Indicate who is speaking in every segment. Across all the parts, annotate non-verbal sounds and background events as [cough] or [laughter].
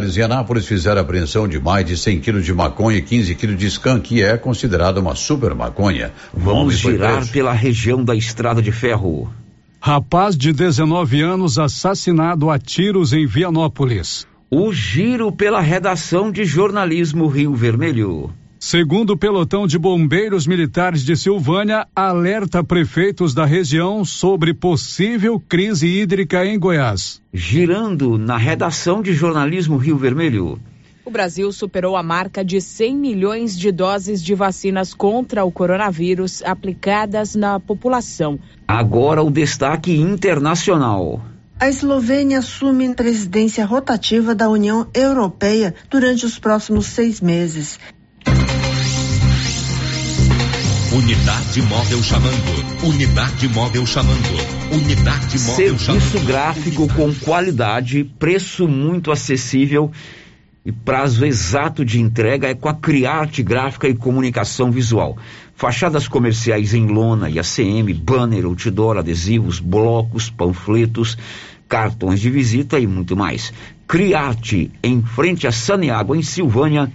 Speaker 1: Em Anápolis fizeram apreensão de mais de 100 quilos de maconha e 15 quilos de skunk, que é considerada uma super maconha.
Speaker 2: Vamos girar pela região da Estrada de Ferro.
Speaker 3: Rapaz de 19 anos assassinado a tiros em Vianópolis.
Speaker 2: O giro pela redação de jornalismo Rio Vermelho.
Speaker 3: Segundo o pelotão de bombeiros militares de Silvânia, alerta prefeitos da região sobre possível crise hídrica em Goiás.
Speaker 2: Girando na redação de jornalismo Rio Vermelho.
Speaker 4: O Brasil superou a marca de 100 milhões de doses de vacinas contra o coronavírus aplicadas na população.
Speaker 2: Agora o destaque internacional.
Speaker 5: A Eslovênia assume presidência rotativa da União Europeia durante os próximos seis meses.
Speaker 6: Unidade móvel chamando. Unidade móvel chamando. Unidade móvel
Speaker 2: Serviço chamando. Serviço gráfico com qualidade, preço muito acessível e prazo exato de entrega é com a Criarte Gráfica e Comunicação Visual. Fachadas comerciais em lona e ACM, banner, outdoor, adesivos, blocos, panfletos, cartões de visita e muito mais. Criarte, em frente a Saneágua, em Silvânia,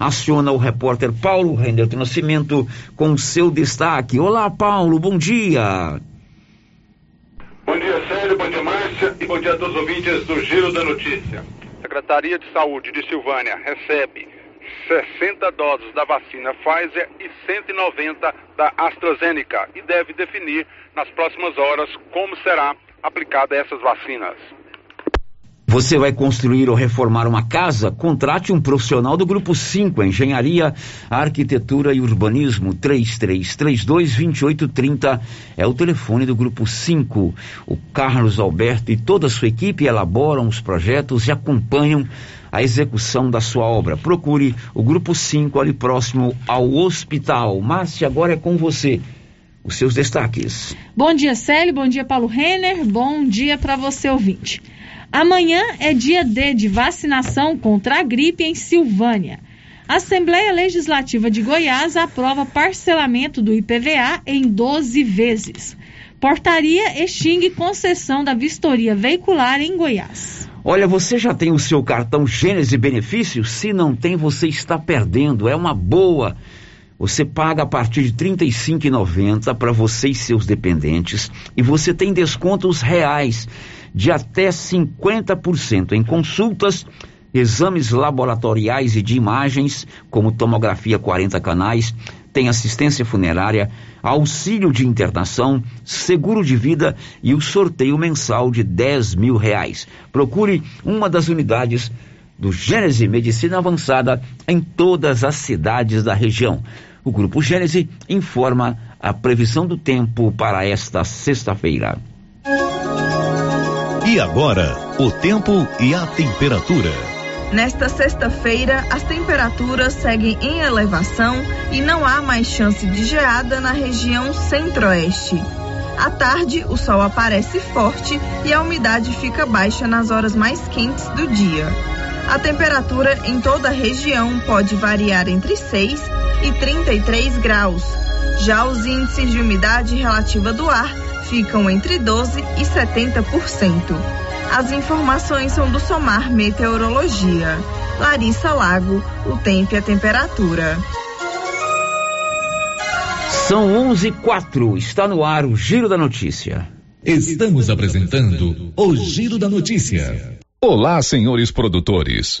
Speaker 2: aciona o repórter Paulo Render do Nascimento com seu destaque. Olá, Paulo, bom dia.
Speaker 7: Bom dia, Sérgio, bom dia, Márcia, e bom dia a todos os ouvintes do Giro da Notícia. Secretaria de Saúde de Silvânia recebe 60 doses da vacina Pfizer e 190 da AstraZeneca e deve definir nas próximas horas como será aplicada essas vacinas.
Speaker 2: Você vai construir ou reformar uma casa? Contrate um profissional do Grupo 5, Engenharia, Arquitetura e Urbanismo, 3332-2830. É o telefone do Grupo 5. O Carlos Alberto e toda a sua equipe elaboram os projetos e acompanham a execução da sua obra. Procure o Grupo 5 ali próximo ao hospital. Márcia, agora é com você os seus destaques.
Speaker 8: Bom dia, Célio. Bom dia, Paulo Renner. Bom dia para você, ouvinte. Amanhã é dia D de vacinação contra a gripe em Silvânia. A Assembleia Legislativa de Goiás aprova parcelamento do IPVA em 12 vezes. Portaria extingue concessão da vistoria veicular em Goiás.
Speaker 2: Olha, você já tem o seu cartão Gênese Benefícios? Se não tem, você está perdendo. É uma boa. Você paga a partir de R$ 35,90 para você e seus dependentes e você tem descontos reais de até 50% em consultas, exames laboratoriais e de imagens, como tomografia 40 canais, tem assistência funerária, auxílio de internação, seguro de vida e o sorteio mensal de 10 mil reais. Procure uma das unidades do Gênese Medicina Avançada em todas as cidades da região. O Grupo Gênese informa a previsão do tempo para esta sexta-feira.
Speaker 6: E agora, o tempo e a temperatura.
Speaker 9: Nesta sexta-feira, as temperaturas seguem em elevação e não há mais chance de geada na região centro-oeste. À tarde, o sol aparece forte e a umidade fica baixa nas horas mais quentes do dia. A temperatura em toda a região pode variar entre 6 e 33 graus. Já os índices de umidade relativa do ar ficam entre 12% e 70%. As informações são do Somar Meteorologia. Larissa Lago, o tempo e a temperatura.
Speaker 2: São 11 e 4, está no ar o Giro da Notícia.
Speaker 6: Estamos apresentando o Giro da Notícia.
Speaker 10: Olá, senhores produtores.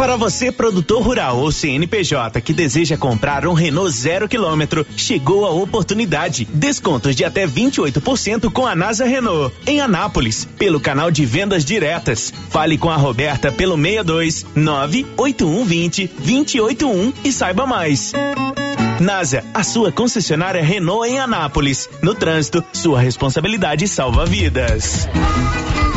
Speaker 11: Para você, produtor rural ou CNPJ que deseja comprar um Renault zero quilômetro, chegou a oportunidade. Descontos de até 28% com a NASA Renault, em Anápolis, pelo canal de vendas diretas. Fale com a Roberta pelo 62 98120 281 e saiba mais. NASA, a sua concessionária Renault em Anápolis. No trânsito, sua responsabilidade salva vidas.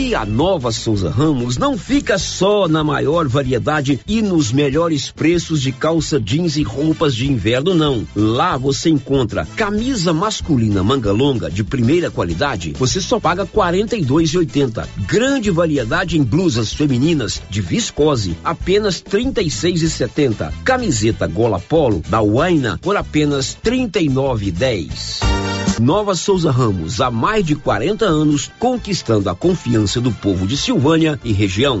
Speaker 2: E a nova Souza Ramos não fica só na maior variedade e nos melhores preços de calça jeans e roupas de inverno, não. Lá você encontra camisa masculina manga longa de primeira qualidade, você só paga R$ 42,80. Grande variedade em blusas femininas de viscose, apenas R$ 36,70. Camiseta gola polo da Waina por apenas R$ 39,10. Nova Souza Ramos, há mais de 40 anos, conquistando a confiança do povo de Silvânia e região.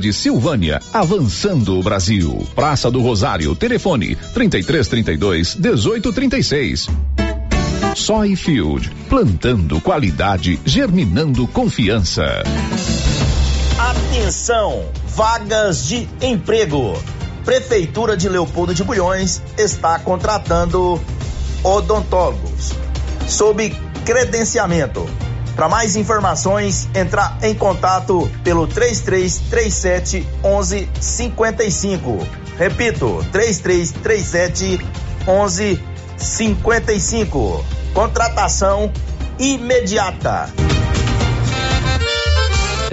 Speaker 10: de Silvânia, avançando o Brasil. Praça do Rosário, telefone 3332 1836. Soyfield, plantando qualidade, germinando confiança.
Speaker 12: Atenção, vagas de emprego. Prefeitura de Leopoldo de Bulhões está contratando odontólogos sob credenciamento. Para mais informações, entrar em contato pelo 3337 1155. Repito, 3337 1155. Contratação imediata.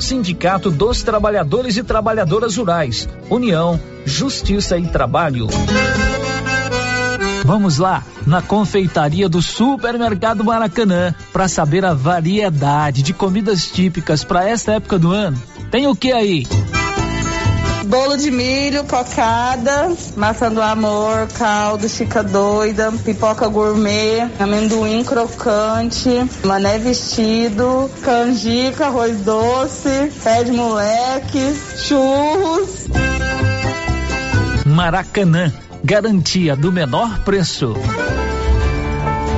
Speaker 13: Sindicato dos Trabalhadores e Trabalhadoras Rurais, União, Justiça e Trabalho. Vamos lá, na confeitaria do Supermercado Maracanã, para saber a variedade de comidas típicas para esta época do ano. Tem o que aí?
Speaker 14: Bolo de milho, cocada, maçã do amor, caldo, chica doida, pipoca gourmet, amendoim crocante, mané vestido, canjica, arroz doce, pé de moleque, churros.
Speaker 13: Maracanã, garantia do menor preço.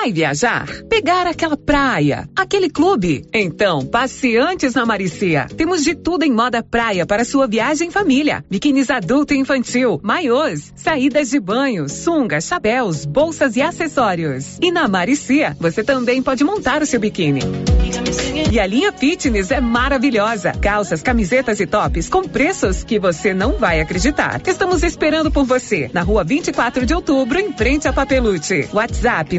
Speaker 15: Vai viajar? Pegar aquela praia? Aquele clube? Então, passe antes na Maricia. Temos de tudo em moda praia para sua viagem em família. Biquínis adulto e infantil, maiôs, saídas de banho, sungas, chapéus, bolsas e acessórios. E na Maricia, você também pode montar o seu biquíni. E a linha fitness é maravilhosa. Calças, camisetas e tops com preços que você não vai acreditar. Estamos esperando por você na rua 24 de outubro, em frente a Papelute. WhatsApp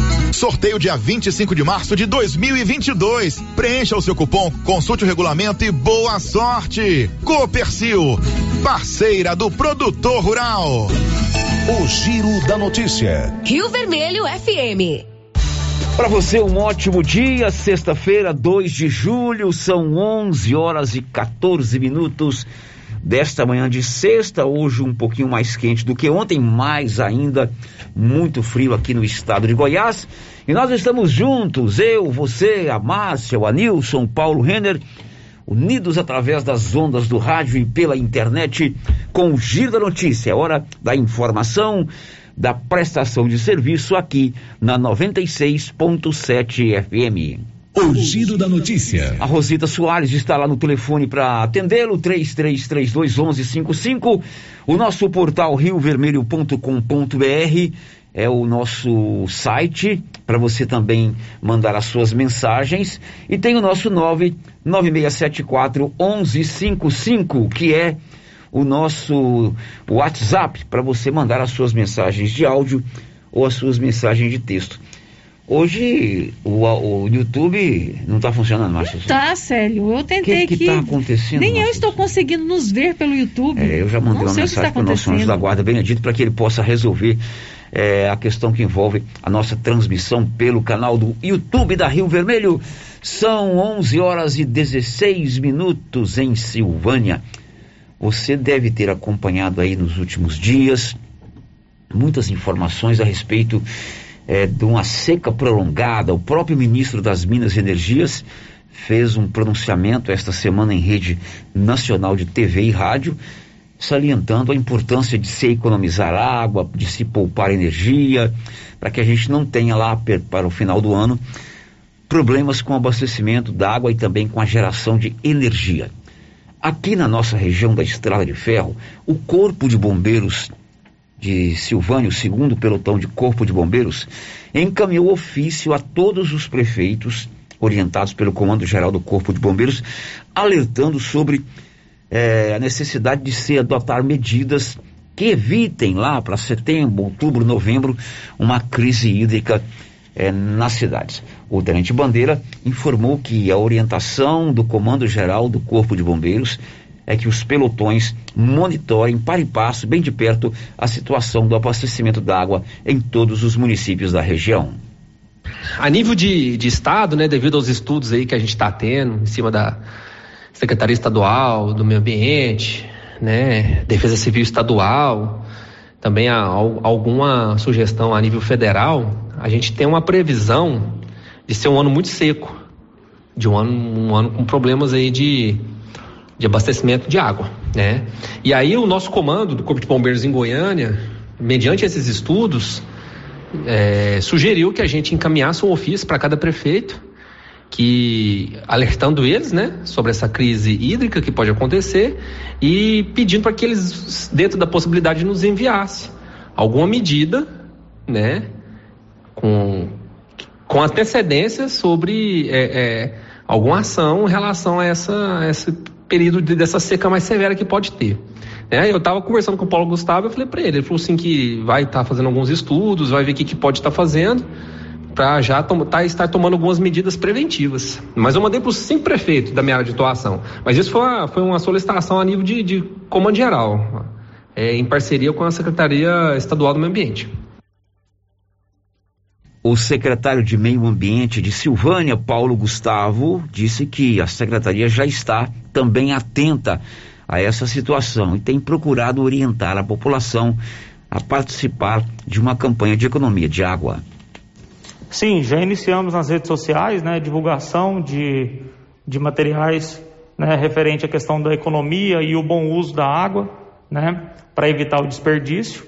Speaker 16: Sorteio dia 25 de março de 2022. Preencha o seu cupom, consulte o regulamento e boa sorte. Copercil, parceira do produtor rural.
Speaker 17: O Giro da Notícia.
Speaker 18: Rio Vermelho FM.
Speaker 2: Para você, um ótimo dia. Sexta-feira, 2 de julho, são 11 horas e 14 minutos desta manhã de sexta. Hoje, um pouquinho mais quente do que ontem, mais ainda muito frio aqui no estado de Goiás. E nós estamos juntos, eu, você, a Márcia, o Anilson, Paulo Renner, unidos através das ondas do rádio e pela internet com o Giro da Notícia. É hora da informação, da prestação de serviço aqui na 96.7 FM.
Speaker 10: O Giro da Notícia.
Speaker 2: A Rosita Soares está lá no telefone para atendê-lo, 33321155. O nosso portal riovermelho.com.br é o nosso site para você também mandar as suas mensagens. E tem o nosso 99674 1155, que é o nosso WhatsApp para você mandar as suas mensagens de áudio ou as suas mensagens de texto. Hoje o, o YouTube não está funcionando mais.
Speaker 8: Tá, Célio. Eu tentei
Speaker 2: O que está acontecendo?
Speaker 8: Nem eu estou conseguindo nos ver pelo YouTube.
Speaker 2: É, eu já mandei
Speaker 8: não
Speaker 2: uma mensagem para o nosso anjo da guarda Benedito para que ele possa resolver é, a questão que envolve a nossa transmissão pelo canal do YouTube da Rio Vermelho. São 11 horas e 16 minutos em Silvânia. Você deve ter acompanhado aí nos últimos dias muitas informações a respeito é, de uma seca prolongada. O próprio ministro das Minas e Energias fez um pronunciamento esta semana em rede nacional de TV e rádio, salientando a importância de se economizar água, de se poupar energia, para que a gente não tenha lá para o final do ano problemas com o abastecimento da água e também com a geração de energia. Aqui na nossa região da Estrada de Ferro, o Corpo de Bombeiros de Silvânia, o segundo pelotão de Corpo de Bombeiros, encaminhou ofício a todos os prefeitos, orientados pelo Comando Geral do Corpo de Bombeiros, alertando sobre eh, a necessidade de se adotar medidas que evitem lá para setembro, outubro, novembro, uma crise hídrica eh, nas cidades. O Tenente Bandeira informou que a orientação do Comando Geral do Corpo de Bombeiros é que os pelotões monitorem para e passo, bem de perto, a situação do abastecimento d'água em todos os municípios da região.
Speaker 19: A nível de, de estado, né, devido aos estudos aí que a gente está tendo em cima da Secretaria Estadual do Meio Ambiente, né, Defesa Civil Estadual, também há alguma sugestão a nível federal, a gente tem uma previsão de ser um ano muito seco, de um ano, um ano com problemas aí de de abastecimento de água, né? E aí o nosso comando do Corpo de Bombeiros em Goiânia, mediante esses estudos, é, sugeriu que a gente encaminhasse um ofício para cada prefeito, que alertando eles, né, sobre essa crise hídrica que pode acontecer e pedindo para que eles, dentro da possibilidade, nos enviassem alguma medida, né, com com antecedência sobre é, é, alguma ação em relação a essa, a esse período de, dessa seca mais severa que pode ter. É, eu estava conversando com o Paulo Gustavo, eu falei para ele, ele falou assim que vai estar tá fazendo alguns estudos, vai ver o que, que pode estar tá fazendo para já tom, tá, estar tomando algumas medidas preventivas. Mas eu mandei para os cinco prefeitos da minha área de atuação. Mas isso foi uma, foi uma solicitação a nível de, de comando geral, é, em parceria com a Secretaria Estadual do Meio Ambiente.
Speaker 2: O secretário de Meio Ambiente de Silvânia, Paulo Gustavo, disse que a secretaria já está também atenta a essa situação e tem procurado orientar a população a participar de uma campanha de economia de água.
Speaker 20: Sim, já iniciamos nas redes sociais, né, divulgação de, de materiais né, referente à questão da economia e o bom uso da água, né, para evitar o desperdício,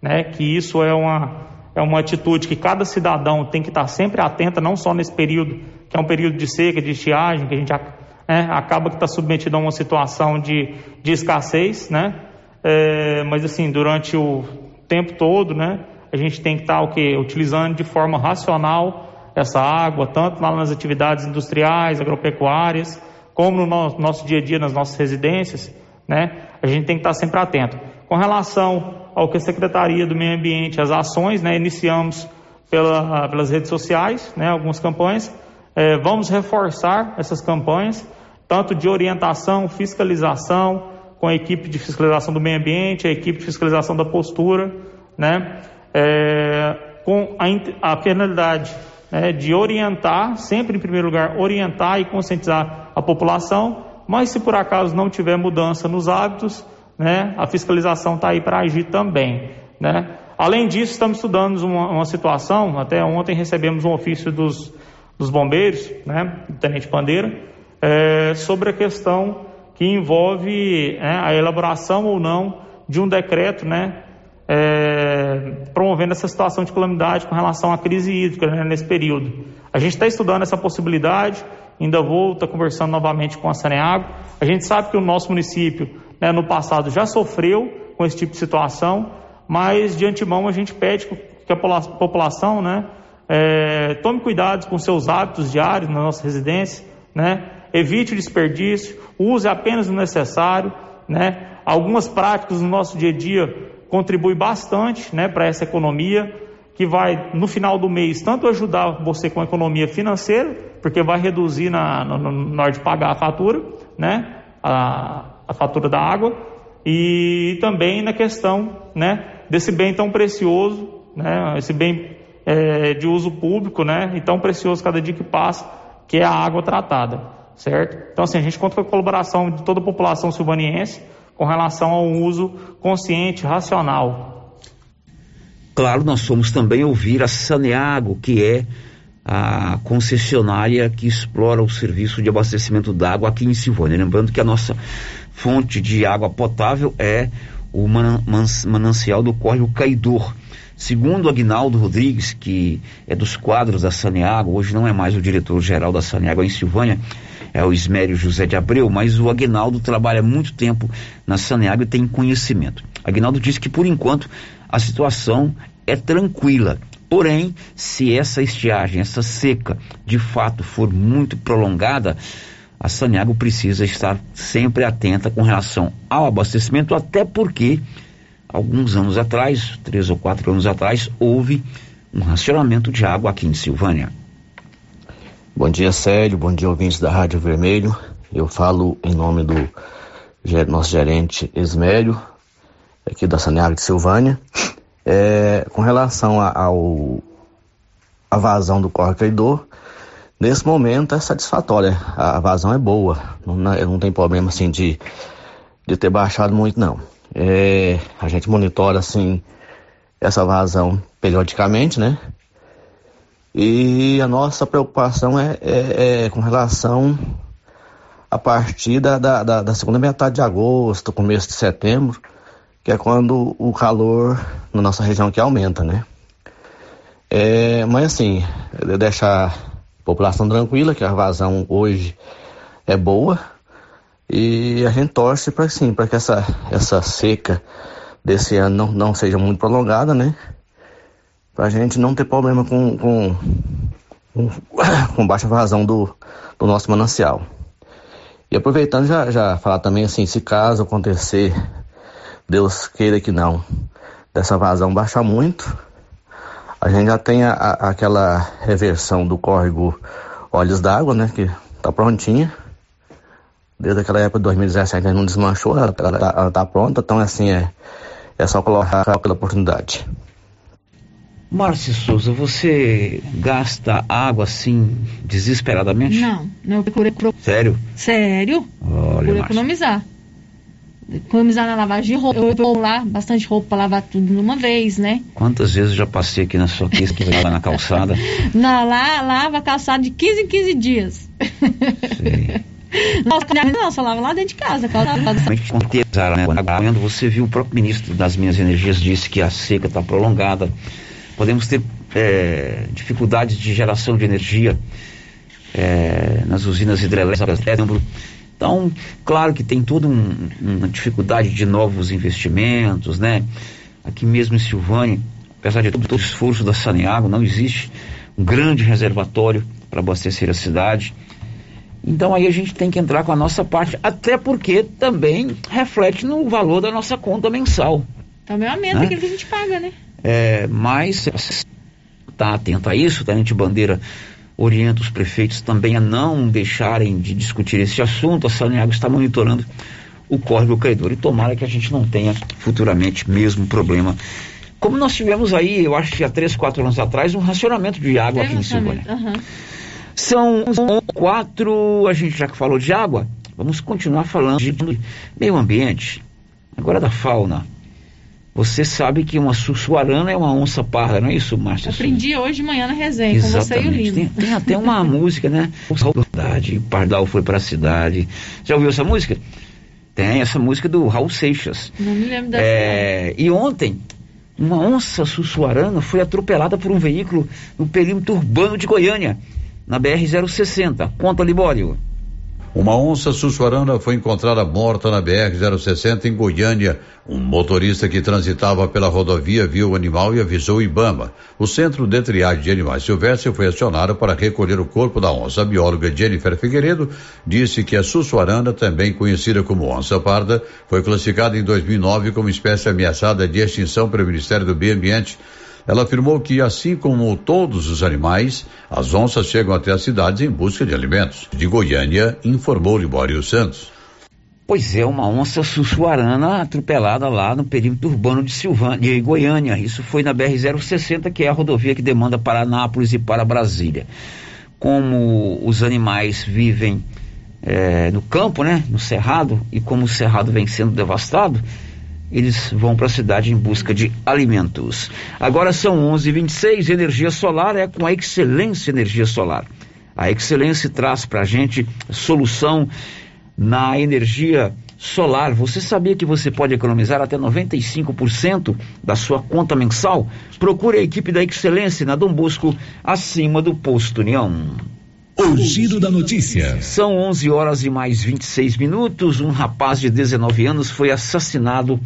Speaker 20: né, que isso é uma é uma atitude que cada cidadão tem que estar sempre atenta, não só nesse período, que é um período de seca, de estiagem, que a gente né, acaba que está submetido a uma situação de, de escassez, né? É, mas assim, durante o tempo todo, né, a gente tem que estar o quê? utilizando de forma racional essa água, tanto lá nas atividades industriais, agropecuárias, como no nosso, nosso dia a dia, nas nossas residências, né? A gente tem que estar sempre atento. Com relação ao que a Secretaria do Meio Ambiente, as ações, né, iniciamos pela, pelas redes sociais, né, algumas campanhas. É, vamos reforçar essas campanhas, tanto de orientação, fiscalização, com a equipe de fiscalização do meio ambiente, a equipe de fiscalização da postura, né, é, com a, a penalidade né, de orientar, sempre em primeiro lugar, orientar e conscientizar a população, mas se por acaso não tiver mudança nos hábitos, né, a fiscalização está aí para agir também. Né? Além disso, estamos estudando uma, uma, situação, até ontem recebemos um ofício dos, dos bombeiros, né, do Tenente Pandeira, é, sobre a questão que envolve é, a elaboração ou não de um decreto né, é, promovendo essa situação de calamidade com relação à crise hídrica né, nesse período. A gente está estudando essa possibilidade, ainda vou estar tá conversando novamente com a Saneago. A gente sabe que o nosso município né, no passado já sofreu com esse tipo de situação, mas de antemão a gente pede que a população né, é, tome cuidado com seus hábitos diários na nossa residência, né, evite o desperdício, use apenas o necessário. Né, algumas práticas no nosso dia a dia contribuem bastante né, para essa economia, que vai, no final do mês, tanto ajudar você com a economia financeira, porque vai reduzir na, na, na hora de pagar a fatura, né, a, a fatura da água, e também na questão né, desse bem tão precioso né? Esse bem é, de uso público, né? E tão precioso cada dia que passa, que é a água tratada, certo? Então, assim, a gente conta com a colaboração de toda a população silvaniense com relação ao uso consciente, racional.
Speaker 2: Claro, nós fomos também ouvir a Saneago, que é a concessionária que explora o serviço de abastecimento d'água aqui em Silvânia. Lembrando que a nossa fonte de água potável é o manancial do córrego Caidor. Segundo Agnaldo Rodrigues, que é dos quadros da Saneago, hoje não é mais o diretor-geral da Saneago em Silvânia, é o Ismério José de Abreu, mas o Agnaldo trabalha muito tempo na Saneago e tem conhecimento. Agnaldo disse que, por enquanto, a situação é tranquila. Porém, se essa estiagem, essa seca, de fato for muito prolongada, a Saneago precisa estar sempre atenta com relação ao abastecimento, até porque alguns anos atrás, três ou quatro anos atrás, houve um racionamento de água aqui em Silvânia.
Speaker 21: Bom dia, Célio. Bom dia, ouvintes da Rádio Vermelho. Eu falo em nome do nosso gerente Esmélio, aqui da Saneago de Silvânia. É, com relação ao a vazão do Corre Traidor, Nesse momento é satisfatória, a vazão é boa, não, não tem problema assim de, de ter baixado muito não. É, a gente monitora assim essa vazão periodicamente, né? E a nossa preocupação é, é, é com relação a partir da, da, da, segunda metade de agosto, começo de setembro, que é quando o calor na nossa região aqui aumenta, né? É, mas assim, deixar população tranquila, que a vazão hoje é boa. E a gente torce para sim, para que essa, essa seca desse ano não, não seja muito prolongada, né? Para a gente não ter problema com, com, com, [coughs] com baixa vazão do, do nosso manancial. E aproveitando já, já falar também assim, se caso acontecer, Deus queira que não, dessa vazão baixar muito, a gente já tem a, a, aquela reversão do córrego Olhos d'Água, né? Que tá prontinha. Desde aquela época de 2017 a gente não desmanchou, ela, ela, tá, ela tá pronta, então assim é, é só colocar pela oportunidade.
Speaker 2: Márcia Souza, você gasta água assim desesperadamente?
Speaker 8: Não, não, eu procuro.
Speaker 2: Sério?
Speaker 8: Sério?
Speaker 2: Olha,
Speaker 8: procuro economizar economizar na lavagem de roupa. Eu vou lá bastante roupa para lavar tudo de uma vez, né?
Speaker 2: Quantas vezes eu já passei aqui na sua quis que lá na calçada? [laughs]
Speaker 8: Não, lá lava a calçada de 15 em 15 dias. Sim. [laughs] Nossa, não, só lava lá dentro de casa.
Speaker 2: Né? Você viu o próprio ministro das Minhas Energias disse que a seca está prolongada. Podemos ter é, dificuldades de geração de energia é, nas usinas hidrelétricas. Então, claro que tem toda um, uma dificuldade de novos investimentos, né? Aqui mesmo em Silvânia, apesar de todo, todo o esforço da Saneago, não existe um grande reservatório para abastecer a cidade. Então aí a gente tem que entrar com a nossa parte, até porque também reflete no valor da nossa conta mensal.
Speaker 8: Também aumenta né? aquilo que a gente paga, né?
Speaker 2: É, mas está atento a isso, tá? A gente bandeira orienta os prefeitos também a não deixarem de discutir esse assunto. A Saneago está monitorando o córrego credor e tomara que a gente não tenha futuramente mesmo problema. Como nós tivemos aí, eu acho que há três, quatro anos atrás, um racionamento de água aqui em Silvânia. Uhum. São quatro, a gente já que falou de água, vamos continuar falando de meio ambiente, agora da fauna. Você sabe que uma sussuarana é uma onça parda, não é isso, Márcia?
Speaker 8: Aprendi hoje de manhã na resenha Exatamente. com você e o Lino.
Speaker 2: Tem, tem até uma [laughs] música, né? Saudade, Pardal foi para a cidade. Já ouviu essa música? Tem essa música do Raul Seixas.
Speaker 8: Não me lembro dessa.
Speaker 2: É, e ontem, uma onça sussuarana foi atropelada por um veículo no perímetro urbano de Goiânia, na BR-060. Conta, Libório.
Speaker 22: Uma onça sussuarana foi encontrada morta na BR-060 em Goiânia. Um motorista que transitava pela rodovia viu o animal e avisou o Ibama. O Centro de Triagem de Animais Silvestres foi acionado para recolher o corpo da onça. A bióloga Jennifer Figueiredo disse que a sussuarana, também conhecida como onça parda, foi classificada em 2009 como espécie ameaçada de extinção pelo Ministério do Meio Ambiente. Ela afirmou que, assim como todos os animais, as onças chegam até as cidades em busca de alimentos. De Goiânia, informou Libório Santos.
Speaker 2: Pois é, uma onça sussuarana atropelada lá no perímetro urbano de Silvânia, de Goiânia. Isso foi na BR-060, que é a rodovia que demanda para Anápolis e para Brasília. Como os animais vivem é, no campo, né, no cerrado, e como o cerrado vem sendo devastado, eles vão para a cidade em busca de alimentos. Agora são 11:26. Energia solar é com a Excelência Energia Solar. A Excelência traz para a gente solução na energia solar. Você sabia que você pode economizar até 95% da sua conta mensal? Procure a equipe da Excelência na Dom Bosco, acima do posto União.
Speaker 6: O giro da notícia.
Speaker 2: São 11 horas e mais 26 minutos. Um rapaz de 19 anos foi assassinado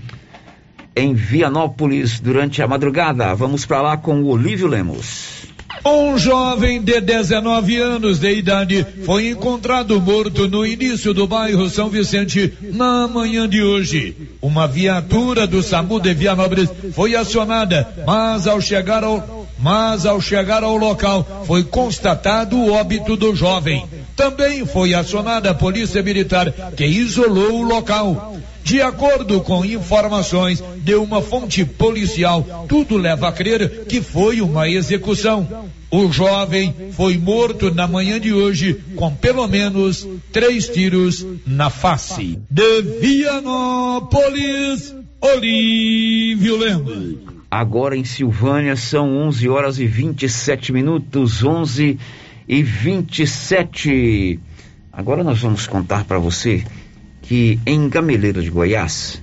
Speaker 2: em Vianópolis durante a madrugada. Vamos para lá com o Olívio Lemos.
Speaker 23: Um jovem de 19 anos de idade foi encontrado morto no início do bairro São Vicente na manhã de hoje. Uma viatura do SAMU de Vianópolis foi acionada, mas ao chegar ao mas ao chegar ao local foi constatado o óbito do jovem. Também foi acionada a polícia militar que isolou o local. De acordo com informações de uma fonte policial, tudo leva a crer que foi uma execução. O jovem foi morto na manhã de hoje com pelo menos três tiros na face. De Vianópolis, Olívio Lemos.
Speaker 2: Agora em Silvânia são 11 horas e 27 minutos, 11 e 27. Agora nós vamos contar para você que em Gameleira de Goiás,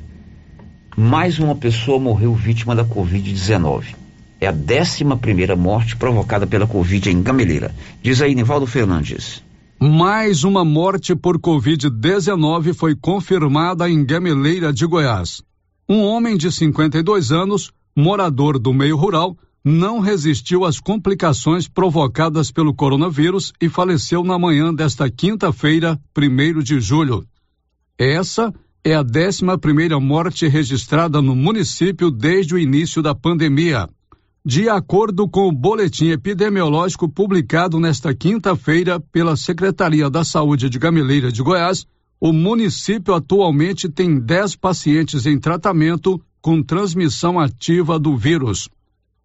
Speaker 2: mais uma pessoa morreu vítima da Covid-19. É a 11 primeira morte provocada pela Covid em Gameleira. Diz aí, Nivaldo Fernandes.
Speaker 3: Mais uma morte por Covid-19 foi confirmada em Gameleira de Goiás. Um homem de 52 anos morador do meio rural, não resistiu às complicações provocadas pelo coronavírus e faleceu na manhã desta quinta-feira, 1 de julho. Essa é a 11 primeira morte registrada no município desde o início da pandemia. De acordo com o boletim epidemiológico publicado nesta quinta-feira pela Secretaria da Saúde de Gameleira de Goiás, o município atualmente tem 10 pacientes em tratamento com transmissão ativa do vírus.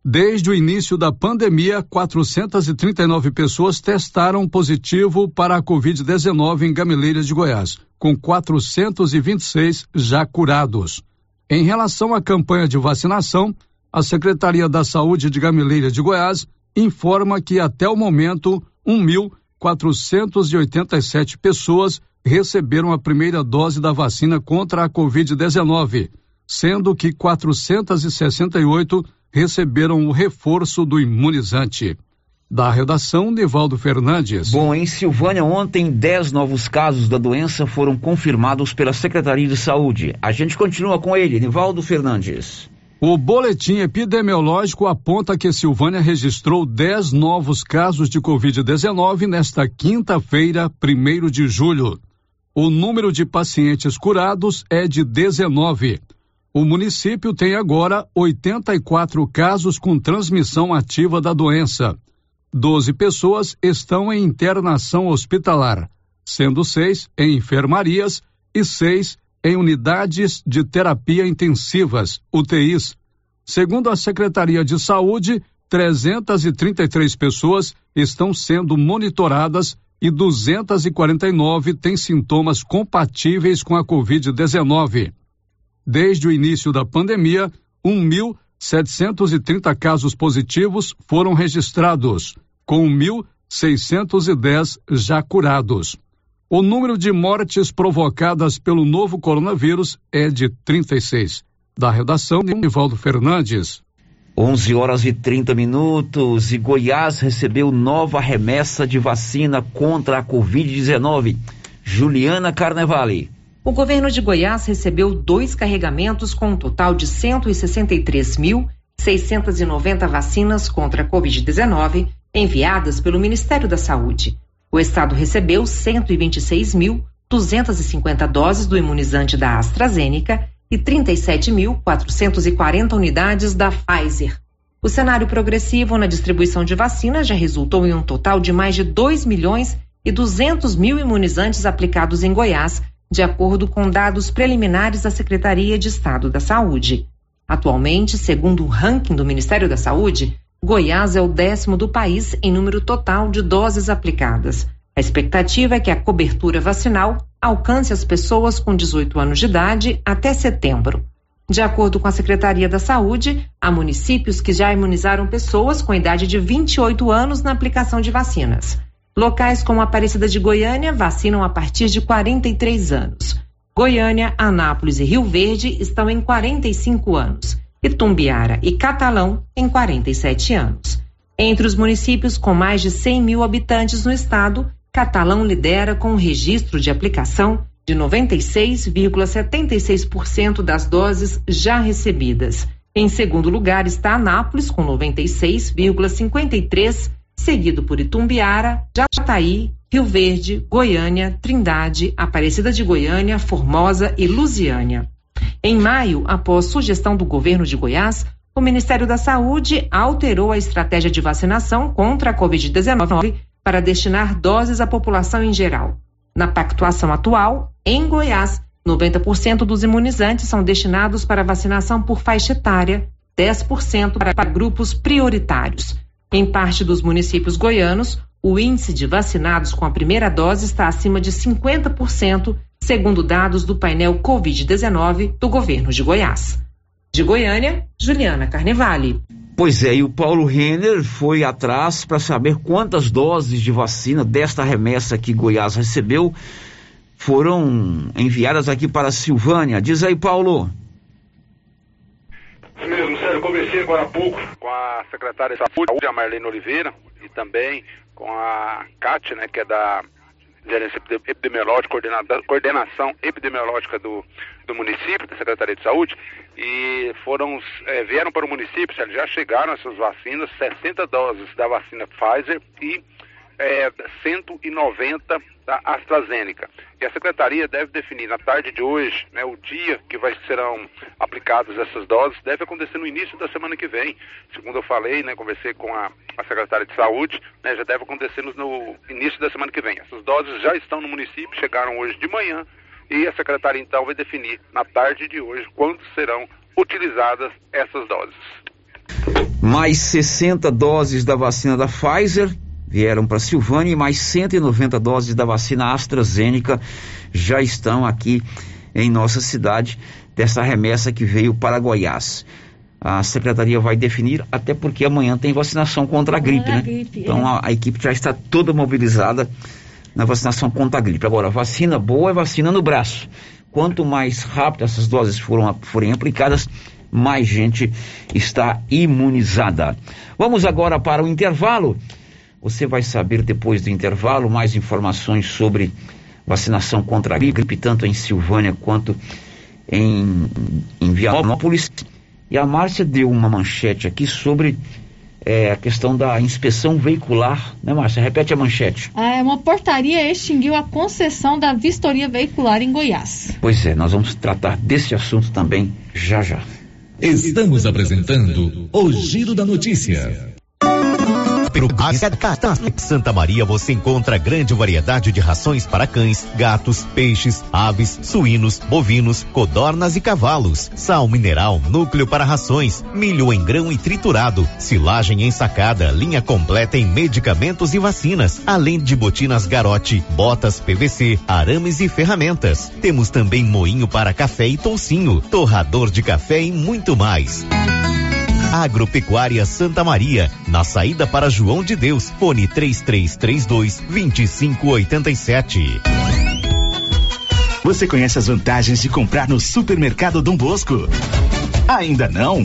Speaker 3: Desde o início da pandemia, 439 pessoas testaram positivo para a Covid-19 em Gameleiras de Goiás, com 426 já curados. Em relação à campanha de vacinação, a Secretaria da Saúde de Gameleiras de Goiás informa que até o momento 1.487 pessoas receberam a primeira dose da vacina contra a Covid-19 sendo que 468 receberam o reforço do imunizante. Da redação, Nivaldo Fernandes.
Speaker 2: Bom, em Silvânia, ontem, 10 novos casos da doença foram confirmados pela Secretaria de Saúde. A gente continua com ele, Nivaldo Fernandes.
Speaker 3: O boletim epidemiológico aponta que Silvânia registrou 10 novos casos de Covid-19 nesta quinta-feira, 1 de julho. O número de pacientes curados é de 19. O município tem agora 84 casos com transmissão ativa da doença. Doze pessoas estão em internação hospitalar, sendo seis em enfermarias e seis em unidades de terapia intensivas, UTIs. Segundo a Secretaria de Saúde, 333 pessoas estão sendo monitoradas e 249 têm sintomas compatíveis com a Covid-19. Desde o início da pandemia, 1.730 casos positivos foram registrados, com 1.610 já curados. O número de mortes provocadas pelo novo coronavírus é de 36. Da redação de Nivaldo Fernandes.
Speaker 2: 11 horas e 30 minutos e Goiás recebeu nova remessa de vacina contra a Covid-19. Juliana Carnevale.
Speaker 24: O governo de Goiás recebeu dois carregamentos com um total de 163.690 vacinas contra a Covid-19 enviadas pelo Ministério da Saúde. O estado recebeu 126.250 doses do imunizante da AstraZeneca e 37.440 unidades da Pfizer. O cenário progressivo na distribuição de vacinas já resultou em um total de mais de 2 milhões e 200 mil imunizantes aplicados em Goiás de acordo com dados preliminares da Secretaria de Estado da Saúde. Atualmente, segundo o ranking do Ministério da Saúde, Goiás é o décimo do país em número total de doses aplicadas. A expectativa é que a cobertura vacinal alcance as pessoas com 18 anos de idade até setembro. De acordo com a Secretaria da Saúde, há municípios que já imunizaram pessoas com idade de 28 anos na aplicação de vacinas. Locais como Aparecida de Goiânia vacinam a partir de 43 anos. Goiânia, Anápolis e Rio Verde estão em 45 anos. E Tumbiara e Catalão em 47 anos. Entre os municípios com mais de 100 mil habitantes no estado, Catalão lidera com um registro de aplicação de 96,76% das doses já recebidas. Em segundo lugar está Anápolis, com 96,53%, seguido por Itumbiara, Jataí, Rio Verde, Goiânia, Trindade, Aparecida de Goiânia, Formosa e Lusiânia. Em maio, após sugestão do governo de Goiás, o Ministério da Saúde alterou a estratégia de vacinação contra a Covid-19 para destinar doses à população em geral. Na pactuação atual, em Goiás, 90% dos imunizantes são destinados para vacinação por faixa etária, 10% para grupos prioritários. Em parte dos municípios goianos, o índice de vacinados com a primeira dose está acima de 50%, segundo dados do painel Covid-19 do governo de Goiás. De Goiânia, Juliana Carnevale.
Speaker 2: Pois é, e o Paulo Renner foi atrás para saber quantas doses de vacina desta remessa que Goiás recebeu foram enviadas aqui para a Silvânia. Diz aí, Paulo.
Speaker 25: Isso mesmo, Sérgio. Conversei agora há pouco com a secretária de saúde, a Marlene Oliveira, e também com a Kátia, né, que é da gerência epidemiológica, coordenação epidemiológica do, do município, da Secretaria de Saúde, e foram, é, vieram para o município, já chegaram essas vacinas, 60 doses da vacina Pfizer e é, 190 da AstraZeneca. E a Secretaria deve definir na tarde de hoje né, o dia que vai, serão aplicadas essas doses, deve acontecer no início da semana que vem. Segundo eu falei, né, conversei com a, a Secretária de Saúde, né, já deve acontecer no, no início da semana que vem. Essas doses já estão no município, chegaram hoje de manhã, e a Secretaria então vai definir na tarde de hoje quando serão utilizadas essas doses.
Speaker 2: Mais 60 doses da vacina da Pfizer vieram para Silvânia e mais 190 doses da vacina AstraZeneca já estão aqui em nossa cidade, dessa remessa que veio para Goiás. A secretaria vai definir, até porque amanhã tem vacinação contra a gripe, né? Gripe, então é. a, a, equipe já está toda mobilizada na vacinação contra a gripe. Agora, vacina boa é vacina no braço. Quanto mais rápido essas doses foram, forem aplicadas, mais gente está imunizada. Vamos agora para o intervalo. Você vai saber depois do intervalo mais informações sobre vacinação contra a gripe, tanto em Silvânia quanto em, em Vianópolis. E a Márcia deu uma manchete aqui sobre é, a questão da inspeção veicular, né, Márcia? Repete a manchete.
Speaker 8: É, uma portaria extinguiu a concessão da vistoria veicular em Goiás.
Speaker 2: Pois é, nós vamos tratar desse assunto também já já.
Speaker 6: Estamos apresentando o Giro da Notícia. [laughs]
Speaker 26: Santa Maria você encontra grande variedade de rações para cães, gatos, peixes, aves, suínos, bovinos, codornas e cavalos. Sal mineral, núcleo para rações, milho em grão e triturado, silagem ensacada, linha completa em medicamentos e vacinas, além de botinas garote, botas PVC, arames e ferramentas. Temos também moinho para café e toucinho, torrador de café e muito mais. Agropecuária Santa Maria, na saída para João de Deus, fone 3332 2587.
Speaker 11: Você conhece as vantagens de comprar no supermercado Dom Bosco? Ainda não?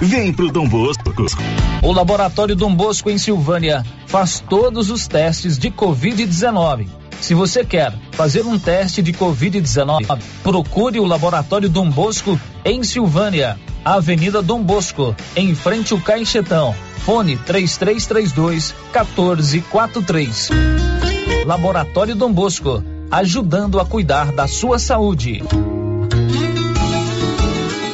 Speaker 11: Vem pro Dom Bosco.
Speaker 13: O Laboratório Dom Bosco em Silvânia faz todos os testes de Covid-19. Se você quer fazer um teste de Covid-19, procure o Laboratório Dom Bosco em Silvânia. Avenida Dom Bosco, em frente ao Caixetão. Fone 3332 1443. Laboratório Dom Bosco, ajudando a cuidar da sua saúde.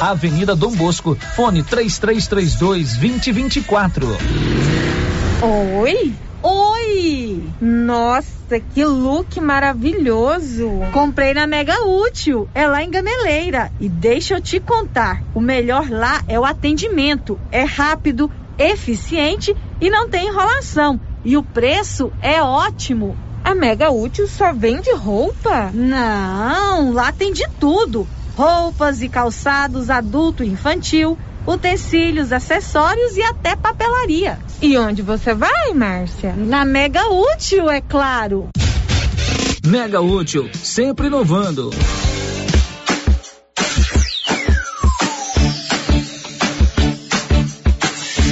Speaker 13: Avenida Dom Bosco, fone 3332 2024.
Speaker 27: Oi? Oi! Nossa, que look maravilhoso! Comprei na Mega Útil, é lá em Gameleira. E deixa eu te contar: o melhor lá é o atendimento. É rápido, eficiente e não tem enrolação. E o preço é ótimo. A Mega Útil só vende roupa? Não, lá tem de tudo roupas e calçados adulto e infantil, utensílios, acessórios e até papelaria. E onde você vai, Márcia? Na Mega Útil, é claro.
Speaker 13: Mega Útil, sempre inovando.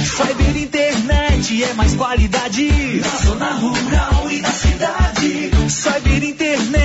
Speaker 28: Cyber Internet é mais qualidade na zona rural e na cidade. Cyber Internet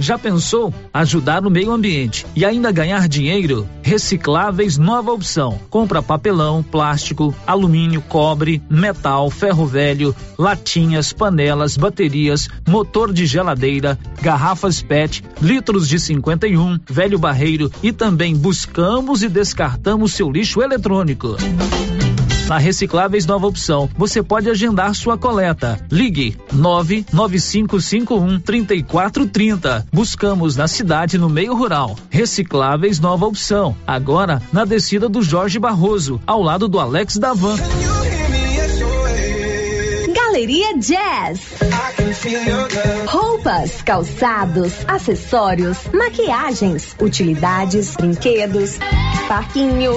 Speaker 13: Já pensou ajudar no meio ambiente e ainda ganhar dinheiro? Recicláveis nova opção. Compra papelão, plástico, alumínio, cobre, metal, ferro velho, latinhas, panelas, baterias, motor de geladeira, garrafas PET, litros de 51, velho barreiro e também buscamos e descartamos seu lixo eletrônico. Na Recicláveis Nova Opção, você pode agendar sua coleta. Ligue 99551 3430. Buscamos na cidade no meio rural. Recicláveis Nova Opção. Agora na descida do Jorge Barroso, ao lado do Alex Davan.
Speaker 29: Galeria Jazz. Roupas, calçados, acessórios, maquiagens, utilidades, brinquedos, parquinho.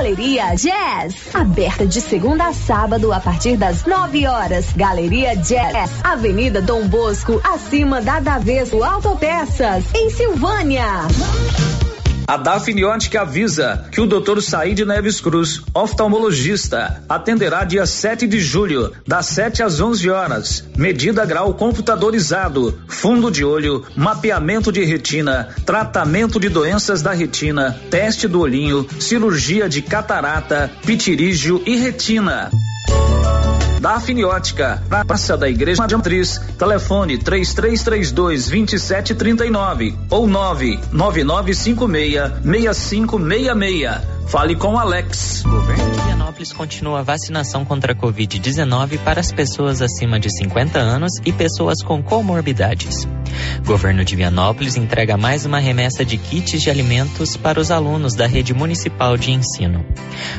Speaker 29: Galeria Jazz, aberta de segunda a sábado a partir das 9 horas. Galeria Jazz, Avenida Dom Bosco, acima da Daveso Autopeças, em Silvânia.
Speaker 13: A Dafniótica avisa que o Dr. Saíde Neves Cruz, oftalmologista, atenderá dia 7 de julho, das 7 às 11 horas. Medida grau computadorizado, fundo de olho, mapeamento de retina, tratamento de doenças da retina, teste do olhinho, cirurgia de catarata, pitirígio e retina da Afiniótica, na Praça da Igreja de Matriz. Telefone 3332 2739 ou 99956 6566. Fale com Alex.
Speaker 30: Continua a vacinação contra a Covid-19 para as pessoas acima de 50 anos e pessoas com comorbidades. Governo de Vianópolis entrega mais uma remessa de kits de alimentos para os alunos da rede municipal de ensino.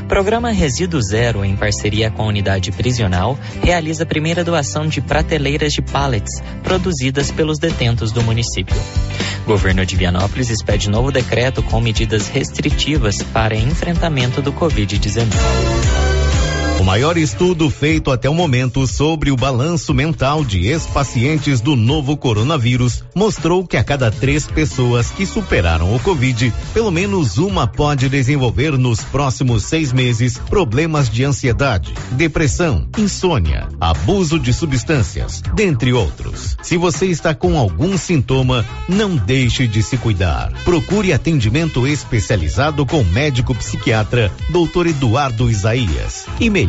Speaker 30: Programa Resíduo Zero, em parceria com a unidade prisional, realiza a primeira doação de prateleiras de pallets produzidas pelos detentos do município. Governo de Vianópolis expede novo decreto com medidas restritivas para enfrentamento do Covid-19.
Speaker 26: O maior estudo feito até o momento sobre o balanço mental de ex-pacientes do novo coronavírus mostrou que a cada três pessoas que superaram o Covid, pelo menos uma pode desenvolver nos próximos seis meses problemas de ansiedade, depressão, insônia, abuso de substâncias, dentre outros. Se você está com algum sintoma, não deixe de se cuidar. Procure atendimento especializado com médico psiquiatra, Dr. Eduardo Isaías. E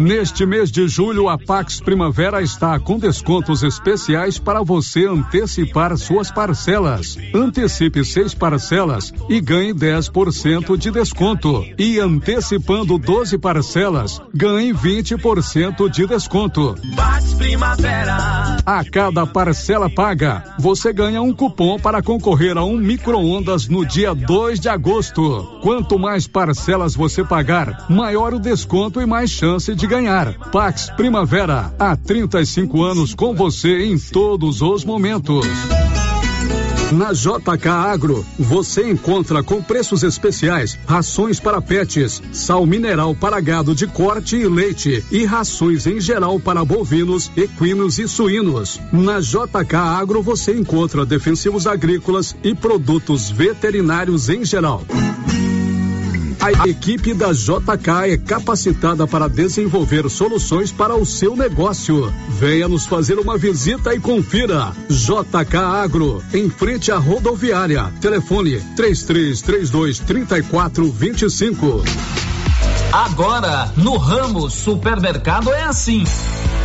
Speaker 3: Neste mês de julho, a Pax Primavera está com descontos especiais para você antecipar suas parcelas. Antecipe seis parcelas e ganhe 10% de desconto. E antecipando 12 parcelas, ganhe 20% de desconto.
Speaker 28: Pax Primavera.
Speaker 3: A cada parcela paga, você ganha um cupom para concorrer a um micro-ondas no dia 2 de agosto. Quanto mais parcelas você pagar, maior o desconto e mais chance de ganhar. Pax Primavera, há 35 anos com você em todos os momentos. Na JK Agro, você encontra com preços especiais rações para pets, sal mineral para gado de corte e leite e rações em geral para bovinos, equinos e suínos. Na JK Agro você encontra defensivos agrícolas e produtos veterinários em geral. A equipe da JK é capacitada para desenvolver soluções para o seu negócio. Venha nos fazer uma visita e confira. JK Agro, em frente à rodoviária. Telefone 3332 3425.
Speaker 13: Agora, no ramo supermercado é assim.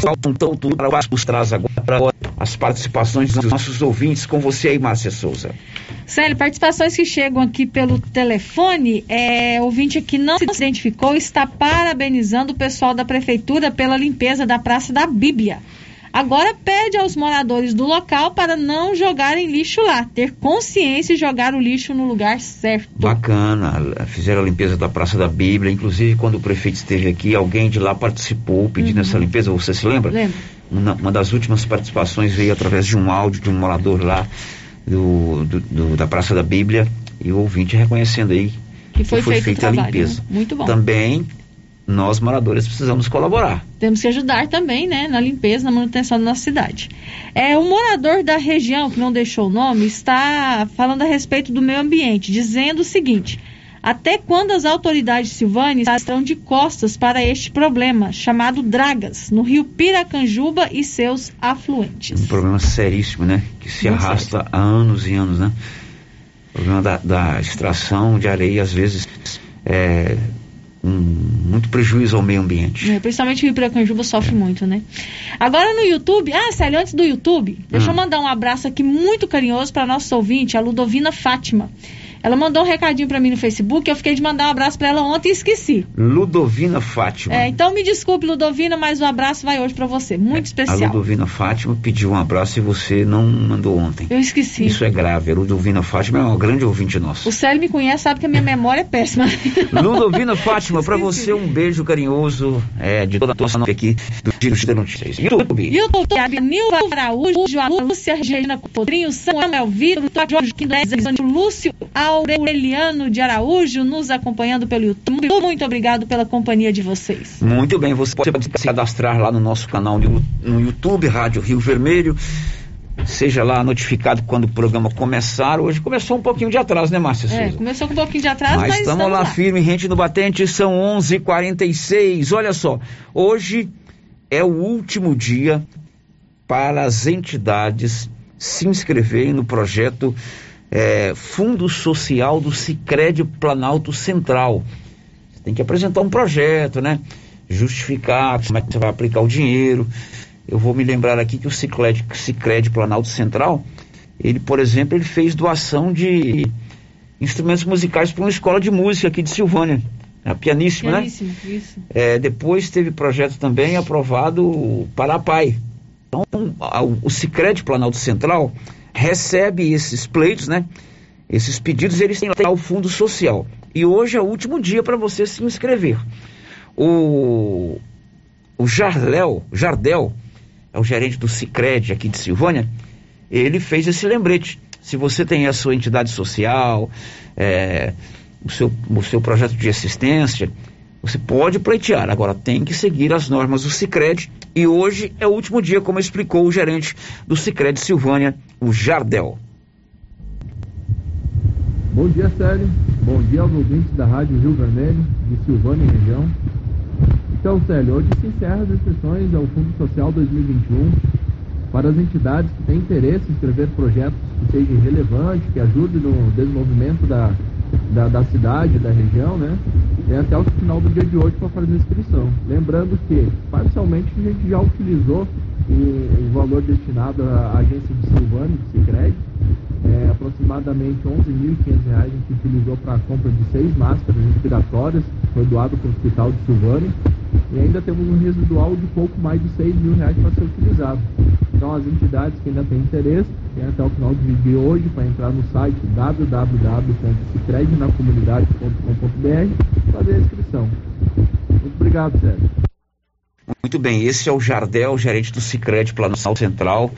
Speaker 2: Faltam tudo para o traz agora as participações dos nossos ouvintes com você aí, Márcia Souza.
Speaker 8: Célio, participações que chegam aqui pelo telefone, é, ouvinte que não se identificou está parabenizando o pessoal da prefeitura pela limpeza da Praça da Bíblia. Agora pede aos moradores do local para não jogarem lixo lá, ter consciência e jogar o lixo no lugar certo.
Speaker 2: Bacana, fizeram a limpeza da Praça da Bíblia, inclusive quando o prefeito esteve aqui, alguém de lá participou pedindo uhum. essa limpeza, você se lembra?
Speaker 8: Lembro.
Speaker 2: Uma, uma, das últimas participações veio através de um áudio de um morador lá do, do, do da Praça da Bíblia e o ouvinte reconhecendo aí
Speaker 8: que foi, que foi feita
Speaker 2: a limpeza.
Speaker 8: Né? Muito bom.
Speaker 2: Também nós moradores precisamos colaborar.
Speaker 8: Temos que ajudar também, né, na limpeza, na manutenção da nossa cidade. É, um morador da região, que não deixou o nome, está falando a respeito do meio ambiente, dizendo o seguinte: até quando as autoridades silvanes estão de costas para este problema, chamado dragas, no rio Piracanjuba e seus afluentes?
Speaker 2: Um problema seríssimo, né? Que se Muito arrasta sério. há anos e anos, né? O problema da, da extração de areia, às vezes, é, um, muito prejuízo ao meio ambiente.
Speaker 8: É, principalmente o Rio Piracanjuba sofre é. muito, né? Agora no YouTube, ah, Célio, antes do YouTube, deixa hum. eu mandar um abraço aqui muito carinhoso para nosso ouvinte, a Ludovina Fátima. Ela mandou um recadinho para mim no Facebook, eu fiquei de mandar um abraço para ela ontem e esqueci.
Speaker 2: Ludovina Fátima.
Speaker 8: É, então me desculpe, Ludovina, mas o abraço vai hoje para você. Muito especial.
Speaker 2: A Ludovina Fátima pediu um abraço e você não mandou ontem.
Speaker 8: Eu esqueci.
Speaker 2: Isso é grave. A Ludovina Fátima é uma grande ouvinte nossa.
Speaker 8: O Célio me conhece, sabe que a minha memória é péssima. [laughs]
Speaker 2: Ludovina Fátima, para você um beijo carinhoso é, de toda a nossa aqui do Giro de Notícias. YouTube.
Speaker 8: YouTube, Nilva Araújo, a Lúcia Regina Podrinho, Samuel Vitor, Jorge Quindés, Lúcio Aureliano de Araújo, nos acompanhando pelo YouTube. Muito obrigado pela companhia de vocês.
Speaker 2: Muito bem, você pode se cadastrar lá no nosso canal no YouTube, Rádio Rio Vermelho. Seja lá notificado quando o programa começar. Hoje começou um pouquinho de atraso, né, Márcia
Speaker 8: É,
Speaker 2: Souza?
Speaker 8: começou com um pouquinho de atraso, mas,
Speaker 2: mas estamos lá,
Speaker 8: lá
Speaker 2: firme, rente no batente, são 11:46. h 46 Olha só, hoje é o último dia para as entidades se inscreverem no projeto é, Fundo Social do Sicredi Planalto Central. Você tem que apresentar um projeto, né? Justificar como é que você vai aplicar o dinheiro. Eu vou me lembrar aqui que o Sicredi, Sicredi Planalto Central, ele, por exemplo, ele fez doação de instrumentos musicais para uma escola de música aqui de Silvânia. A pianíssima,
Speaker 8: Pianíssimo,
Speaker 2: né?
Speaker 8: isso.
Speaker 2: É, depois teve projeto também aprovado para a PAI. Então, o Sicredi Planalto Central recebe esses pleitos, né? Esses pedidos, eles têm lá o Fundo Social. E hoje é o último dia para você se inscrever. O, o Jarléu, Jardel, é o gerente do Sicredi aqui de Silvânia, ele fez esse lembrete. Se você tem a sua entidade social, é, o, seu, o seu projeto de assistência, você pode pleitear. Agora tem que seguir as normas do Sicredi e hoje é o último dia, como explicou o gerente do Sicredi Silvânia, o Jardel.
Speaker 31: Bom dia, Célio. Bom dia aos ouvintes da Rádio Rio Vermelho, de Silvânia e região. Então, Célio, hoje se encerra as inscrições ao Fundo Social 2021 para as entidades que têm interesse em escrever projetos que sejam relevantes, que ajudem no desenvolvimento da, da, da cidade, da região, né? Tem até o final do dia de hoje para fazer a inscrição. Lembrando que, parcialmente, a gente já utilizou o, o valor destinado à agência de Silvânia, de Sicredi, é, aproximadamente R$ 11.500 a gente utilizou para a compra de seis máscaras respiratórias, foi doado para o Hospital de Silvânia, e ainda temos um residual de pouco mais de 6 mil reais para ser utilizado. Então, as entidades que ainda têm interesse, tem até o final de hoje para entrar no site www.cicredinacomunidade.com.br e fazer a inscrição. Muito obrigado, Sérgio.
Speaker 2: Muito bem, esse é o Jardel, gerente do Sicredi Planalto Central.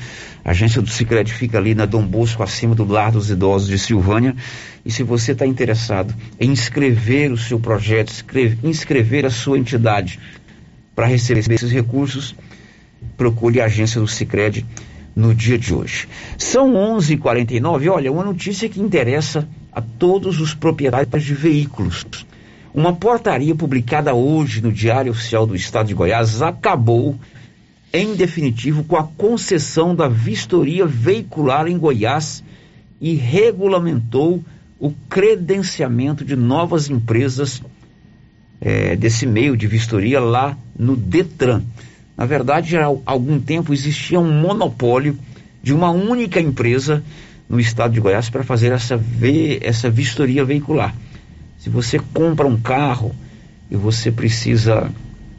Speaker 2: A agência do Sicredi fica ali na Dom Bosco, acima do Lar dos Idosos de Silvânia. E se você está interessado em inscrever o seu projeto, inscrever, inscrever a sua entidade para receber esses recursos, procure a agência do Sicredi no dia de hoje. São 11h49. Olha, uma notícia que interessa a todos os proprietários de veículos. Uma portaria publicada hoje no Diário Oficial do Estado de Goiás acabou, em definitivo, com a concessão da vistoria veicular em Goiás e regulamentou o credenciamento de novas empresas é, desse meio de vistoria lá no Detran. Na verdade, há algum tempo existia um monopólio de uma única empresa no estado de Goiás para fazer essa, ve essa vistoria veicular. Se você compra um carro e você precisa,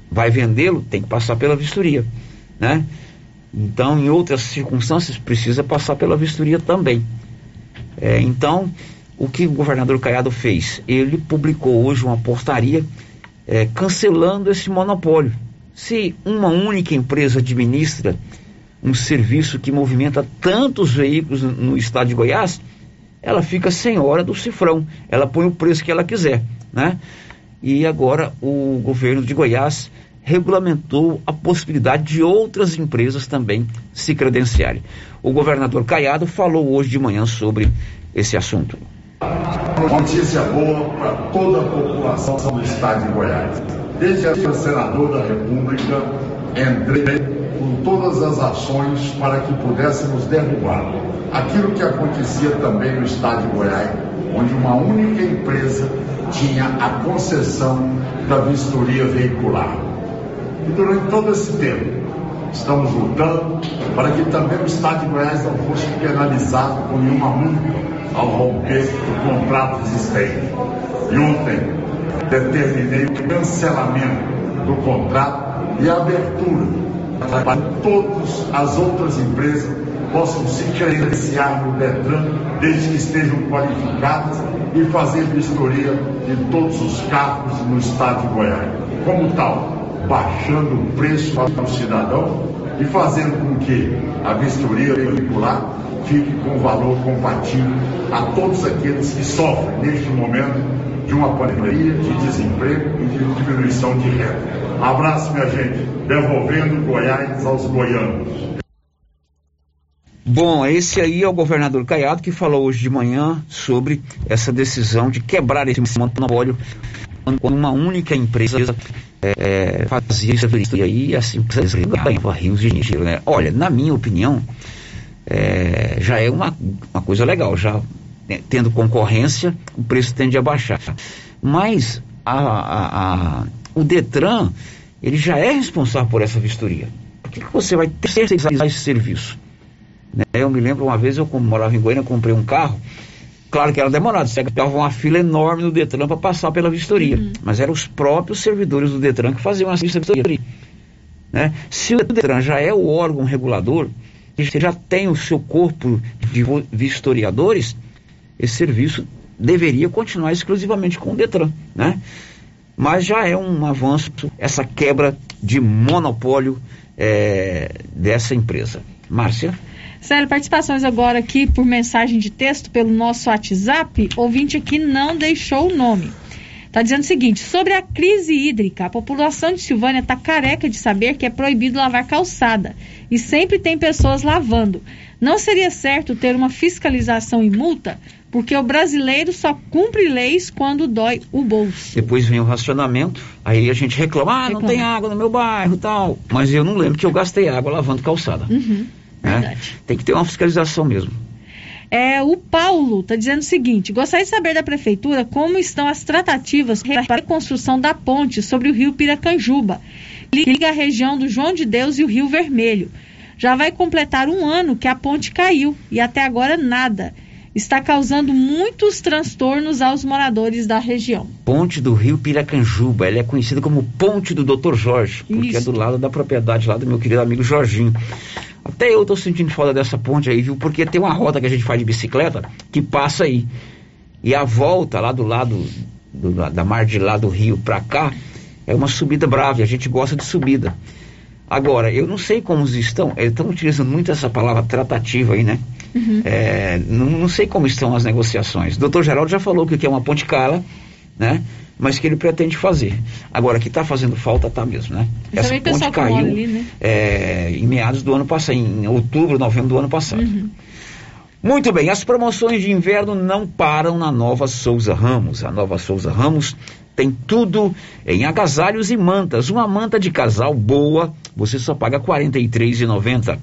Speaker 2: vai vendê-lo, tem que passar pela vistoria, né? Então, em outras circunstâncias, precisa passar pela vistoria também. É, então, o que o governador Caiado fez? Ele publicou hoje uma portaria é, cancelando esse monopólio. Se uma única empresa administra um serviço que movimenta tantos veículos no, estado de Goiás, ela fica sem hora do cifrão. Ela põe o preço que ela quiser, né? E agora o governo de Goiás regulamentou a possibilidade de outras empresas também se credenciarem. O governador Caiado falou hoje de manhã sobre esse assunto.
Speaker 32: Notícia boa para toda a população do estado de Goiás. Desde a senador da República, entrei com todas as ações para que pudéssemos derrubar aquilo que acontecia também no estado de Goiás, onde uma única empresa tinha a concessão da vistoria veicular. E durante todo esse tempo, estamos lutando para que também o estado de Goiás não fosse penalizado com nenhuma multa ao romper o contrato existente. E ontem determinei o cancelamento do contrato e a abertura para todas as outras empresas possam se credenciar no Detran desde que estejam qualificadas e fazer vistoria de todos os carros no estado de Goiás. Como tal, baixando o preço para o cidadão e fazendo com que a vistoria veicular fique com valor compatível a todos aqueles que sofrem neste momento de uma pandemia, de desemprego e de diminuição de renda. Abraço, minha gente, devolvendo Goiás aos goianos.
Speaker 2: Bom, esse aí é o governador Caiado que falou hoje de manhã sobre essa decisão de quebrar esse monopólio quando uma única empresa é, fazia isso e aí assim ganhava rios de dinheiro, né? Olha, na minha opinião, é, já é uma, uma coisa legal, já né, tendo concorrência, o preço tende a baixar. Mas a, a, a, o Detran, ele já é responsável por essa vistoria. Por que, que você vai terceirizar esse serviço? Né? Eu me lembro uma vez, eu como morava em Goiânia, comprei um carro, claro que era demorado, você pegava uma fila enorme no Detran para passar pela vistoria, uhum. mas eram os próprios servidores do Detran que faziam essa vistoria. Né? Se o Detran já é o órgão regulador, você já tem o seu corpo de vistoriadores, esse serviço deveria continuar exclusivamente com o Detran, né? Mas já é um avanço essa quebra de monopólio é, dessa empresa. Márcia?
Speaker 8: Célio, participações agora aqui por mensagem de texto pelo nosso WhatsApp. Ouvinte aqui não deixou o nome. Está dizendo o seguinte: sobre a crise hídrica, a população de Silvânia está careca de saber que é proibido lavar calçada e sempre tem pessoas lavando. Não seria certo ter uma fiscalização e multa? Porque o brasileiro só cumpre leis quando dói o bolso.
Speaker 2: Depois vem o racionamento, aí a gente reclama, ah, reclama. não tem água no meu bairro tal. Mas eu não lembro que eu gastei água lavando calçada.
Speaker 8: Uhum,
Speaker 2: né? Tem que ter uma fiscalização mesmo.
Speaker 8: É, o Paulo está dizendo o seguinte: gostaria de saber da prefeitura como estão as tratativas para a reconstrução da ponte sobre o rio Piracanjuba, que liga a região do João de Deus e o Rio Vermelho. Já vai completar um ano que a ponte caiu e até agora nada está causando muitos transtornos aos moradores da região.
Speaker 2: Ponte do Rio Piracanjuba, ela é conhecida como Ponte do Dr. Jorge, porque Isso. é do lado da propriedade lá do meu querido amigo Jorginho. Até eu estou sentindo falta dessa ponte aí, viu? Porque tem uma rota que a gente faz de bicicleta que passa aí. E a volta lá do lado do, da margem lá do rio para cá é uma subida brava, e a gente gosta de subida. Agora, eu não sei como estão, eles estão utilizando muito essa palavra tratativa aí, né? Uhum. É, não, não, sei como estão as negociações. O doutor Geraldo já falou que é uma ponte cara, né? Mas que ele pretende fazer. Agora, que está fazendo falta, tá mesmo, né? Essa ponte caiu ali, né? é, em meados do ano passado, em outubro, novembro do ano passado. Uhum. Muito bem, as promoções de inverno não param na Nova Souza Ramos. A Nova Souza Ramos tem tudo em agasalhos e mantas. Uma manta de casal boa, você só paga R$ 43,90.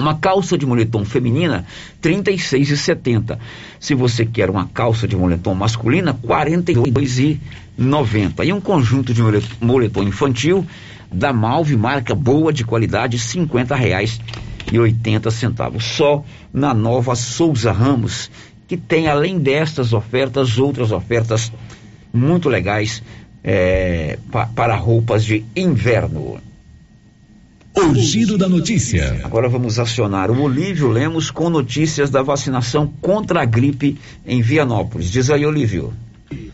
Speaker 2: Uma calça de moletom feminina, R$ 36,70. Se você quer uma calça de moletom masculina, R$ 42,90. E um conjunto de moletom infantil da Malve, marca boa de qualidade, R$ 50,80. Só na nova Souza Ramos, que tem além destas ofertas, outras ofertas muito legais é, pa, para roupas de inverno.
Speaker 6: O giro da notícia.
Speaker 2: Agora vamos acionar o Olívio Lemos com notícias da vacinação contra a gripe em Vianópolis. Diz aí, Olívio.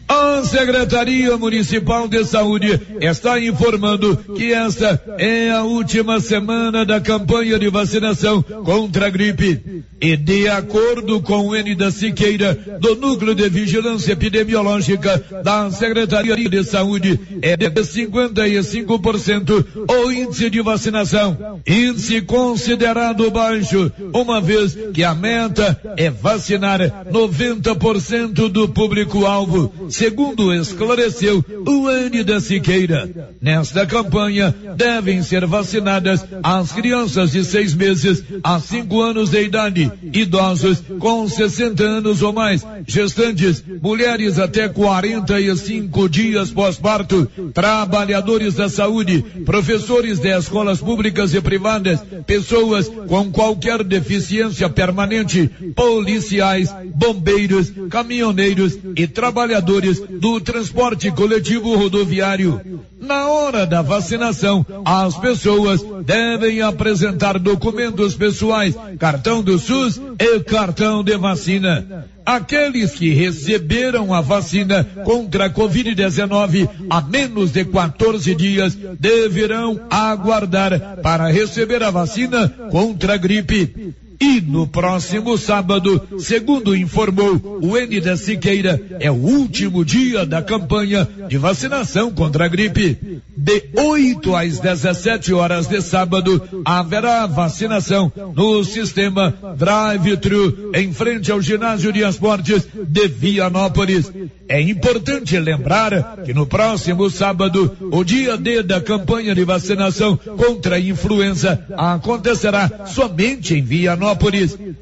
Speaker 23: A Secretaria Municipal de Saúde está informando que esta é a última semana da campanha de vacinação contra a gripe. E de acordo com o N da Siqueira, do Núcleo de Vigilância Epidemiológica da Secretaria de Saúde, é de 55% o índice de vacinação. Índice considerado baixo, uma vez que a meta é vacinar 90% do público-alvo segundo esclareceu o N da Siqueira. Nesta campanha, devem ser vacinadas as crianças de seis meses a cinco anos de idade, idosos com 60 anos ou mais, gestantes, mulheres até 45 dias pós-parto, trabalhadores da saúde, professores de escolas públicas e privadas, pessoas com qualquer deficiência permanente, policiais, bombeiros, caminhoneiros e trabalhadores do transporte coletivo rodoviário. Na hora da vacinação, as pessoas devem apresentar documentos pessoais, cartão do SUS e cartão de vacina. Aqueles que receberam a vacina contra a Covid-19 há menos de 14 dias deverão aguardar para receber a vacina contra a gripe. E no próximo sábado, segundo informou o N da Siqueira, é o último dia da campanha de vacinação contra a gripe. De 8 às 17 horas de sábado, haverá vacinação no sistema Drive-Thru em frente ao ginásio de esportes de Vianópolis. É importante lembrar que no próximo sábado, o dia D da campanha de vacinação contra a influenza acontecerá somente em Vianópolis.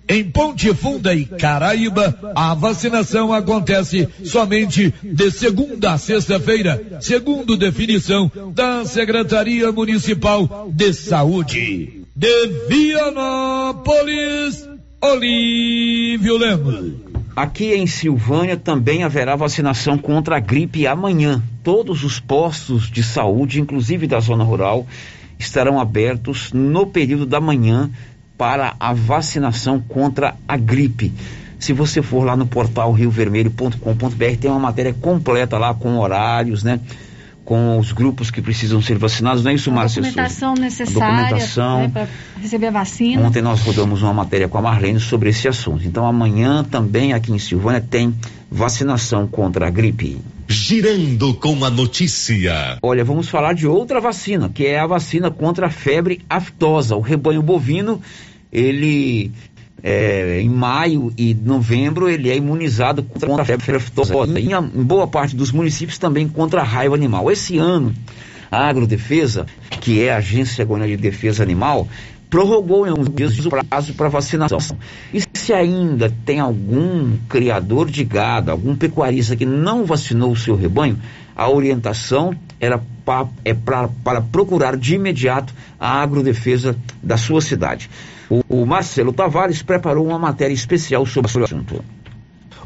Speaker 23: Em Ponte Funda e Caraíba, a vacinação acontece somente de segunda a sexta-feira, segundo definição da Secretaria Municipal de Saúde. De Vianópolis, Olívio Lemos.
Speaker 2: Aqui em Silvânia também haverá vacinação contra a gripe amanhã. Todos os postos de saúde, inclusive da zona rural, estarão abertos no período da manhã para a vacinação contra a gripe. Se você for lá no portal riovermelho.com.br, tem uma matéria completa lá com horários, né? Com os grupos que precisam ser vacinados, não é isso, Márcia?
Speaker 8: Documentação necessária
Speaker 2: documentação.
Speaker 8: Né, para receber a vacina.
Speaker 2: Ontem nós rodamos uma matéria com a Marlene sobre esse assunto. Então amanhã também aqui em Silvânia tem vacinação contra a gripe.
Speaker 26: Girando com a notícia.
Speaker 2: Olha, vamos falar de outra vacina, que é a vacina contra a febre aftosa. O rebanho bovino, ele é, em maio e novembro ele é imunizado contra a febre aftosa. Em, em boa parte dos municípios também contra a raiva animal. Esse ano, a Agrodefesa, que é a Agência Goiana de Defesa Animal, prorrogou em alguns dias o prazo para vacinação. E se ainda tem algum criador de gado, algum pecuarista que não vacinou o seu rebanho, a orientação era pa, é pra, para procurar de imediato a agrodefesa da sua cidade. O, o Marcelo Tavares preparou uma matéria especial sobre o assunto.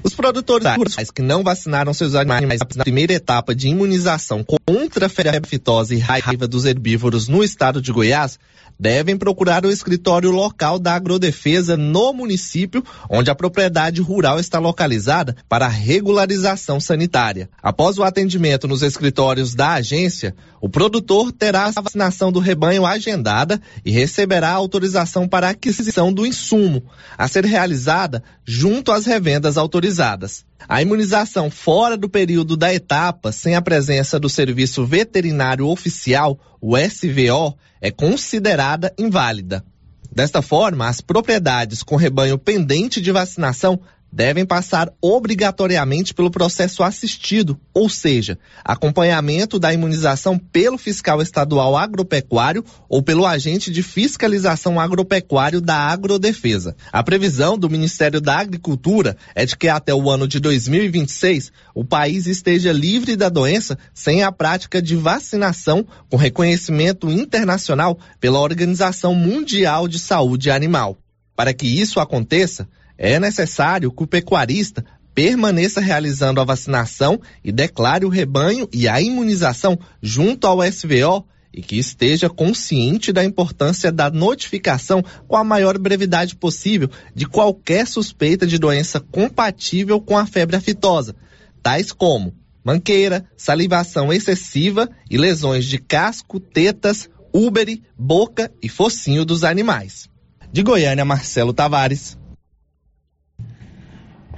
Speaker 33: Os produtores rurais que não vacinaram seus animais na primeira etapa de imunização contra a febre aftosa e raiva dos herbívoros no estado de Goiás devem procurar o escritório local da agrodefesa no município onde a propriedade rural está localizada para regularização sanitária. Após o atendimento nos escritórios da agência, o produtor terá a vacinação do rebanho agendada e receberá autorização para aquisição do insumo, a ser realizada junto às revendas autorizadas. A imunização fora do período da etapa, sem a presença do Serviço Veterinário Oficial, o SVO, é considerada inválida. Desta forma, as propriedades com rebanho pendente de vacinação devem passar obrigatoriamente pelo processo assistido, ou seja, acompanhamento da imunização pelo fiscal estadual agropecuário ou pelo agente de fiscalização agropecuário da Agrodefesa. A previsão do Ministério da Agricultura é de que até o ano de 2026 o país esteja livre da doença sem a prática de vacinação com reconhecimento internacional pela Organização Mundial de Saúde Animal. Para que isso aconteça, é necessário que o pecuarista permaneça realizando a vacinação e declare o rebanho e a imunização junto ao SVO e que esteja consciente da importância da notificação com a maior brevidade possível de qualquer suspeita de doença compatível com a febre aftosa, tais como manqueira, salivação excessiva e lesões de casco, tetas, úbere, boca e focinho dos animais. De Goiânia, Marcelo Tavares.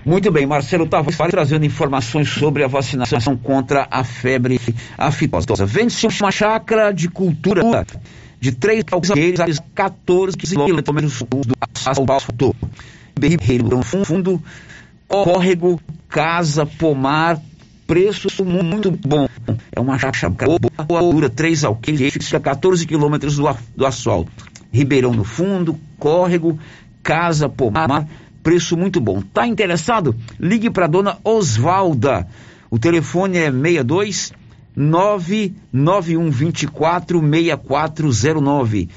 Speaker 2: Muito bem, Marcelo Tavares trazendo informações sobre a vacinação contra a febre aftosa. Vende-se uma chácara de cultura de 3 alqueires a 14 quilômetros do asfalto. Ribeirão Fundo, córrego, casa, pomar, preço muito bom. É uma chacha boa, dura 3 alqueires, a 14 quilômetros do, do asfalto. Ribeirão no fundo, córrego, casa, pomar, preço muito bom. Tá interessado? Ligue para dona Osvalda. O telefone é 62 99124 6409.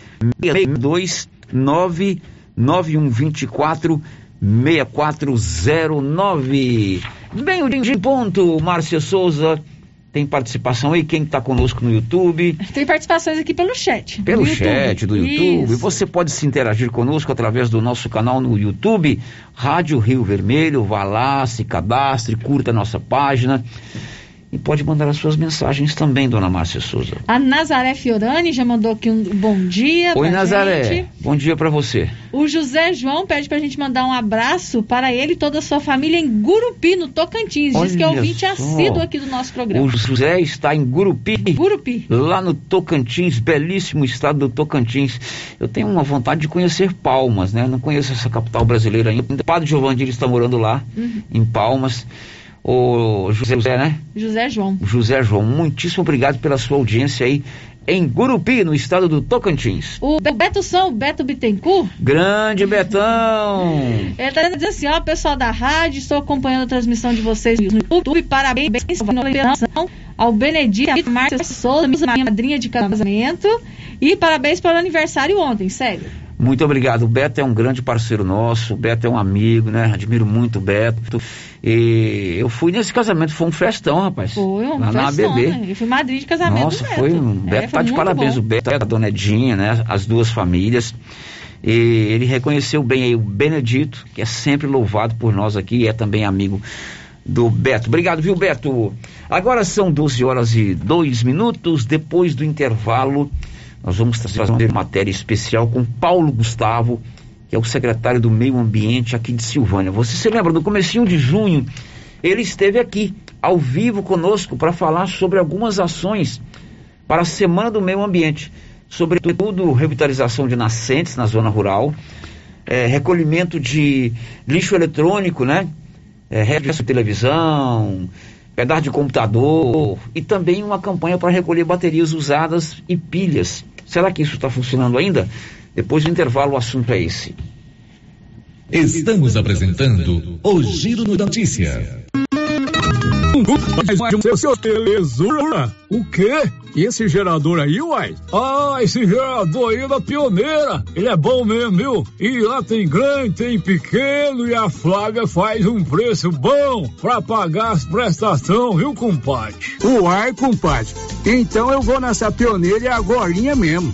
Speaker 2: 62 99124 6409. Bem, o de ponto, Márcia Souza. Tem participação aí? Quem está conosco no YouTube?
Speaker 8: Tem participações aqui pelo chat.
Speaker 2: Pelo chat do YouTube.
Speaker 8: Isso.
Speaker 2: Você pode se interagir conosco através do nosso canal no YouTube, Rádio Rio Vermelho. Vá lá, se cadastre, curta a nossa página. E pode mandar as suas mensagens também, dona Márcia Souza.
Speaker 8: A Nazaré Fiorani já mandou aqui um bom dia.
Speaker 2: Oi, Nazaré.
Speaker 8: gente.
Speaker 2: Bom dia para você.
Speaker 8: O José João pede pra gente mandar um abraço para ele e toda a sua família em Gurupi, no Tocantins. Diz que é
Speaker 2: Olha
Speaker 8: ouvinte
Speaker 2: só.
Speaker 8: assíduo aqui do nosso programa.
Speaker 2: O José está em Gurupi.
Speaker 8: Gurupi.
Speaker 2: Lá no Tocantins, belíssimo estado do Tocantins. Eu tenho uma vontade de conhecer Palmas, né? Não conheço essa capital brasileira ainda. O padre Giovanni está morando lá,
Speaker 8: Uhum.
Speaker 2: em Palmas. O José, né?
Speaker 8: José João.
Speaker 2: José João, muitíssimo obrigado pela sua audiência aí em Gurupi, no estado do Tocantins.
Speaker 8: O Beto São, o Beto Bittencourt,
Speaker 2: Grande Betão! [laughs]
Speaker 8: ele tá dizendo assim, ó, pessoal da rádio, estou acompanhando a transmissão de vocês no YouTube, parabéns pela ao Benedito Márcia Souza, minha madrinha de casamento, e parabéns pelo aniversário ontem, sério.
Speaker 2: Muito obrigado. O Beto é um grande parceiro nosso, o Beto é um amigo, né? Admiro muito o Beto. E eu fui nesse casamento, foi um festão, rapaz.
Speaker 8: Foi um
Speaker 2: lá na
Speaker 8: festão,
Speaker 2: ABB.
Speaker 8: né? Eu fui madrinha de casamento
Speaker 2: Nossa, foi um.
Speaker 8: É,
Speaker 2: Beto
Speaker 8: foi
Speaker 2: tá de parabéns.
Speaker 8: bom.
Speaker 2: O Beto é a dona Edinha, né? As duas famílias. E ele reconheceu bem aí o Benedito, que é sempre louvado por nós aqui e é também amigo do Beto. Obrigado, viu, Beto? Agora são 12 horas e 2 minutos. Depois do intervalo, nós vamos trazer uma matéria especial com Paulo Gustavo, que é o secretário do Meio Ambiente aqui de Silvânia. Você se lembra, no comecinho de junho, ele esteve aqui, ao vivo conosco, para falar sobre algumas ações para a Semana do Meio Ambiente. Sobretudo, revitalização de nascentes na zona rural, eh, recolhimento de lixo eletrônico, né? É, de televisão, pedaço de computador e também uma campanha para recolher baterias usadas e pilhas. Será que isso está funcionando ainda? Depois do intervalo, o assunto é esse.
Speaker 6: Estamos apresentando o Giro da Notícia.
Speaker 3: Seu, seu belezura? O quê? E esse gerador aí, uai? Ah, esse gerador aí é da pioneira. Ele é bom mesmo, viu? E lá tem grande, tem pequeno e a Flávia faz um preço bom pra pagar as prestações, viu, compadre? Uai, compadre. Então eu vou nessa pioneira e agorinha mesmo.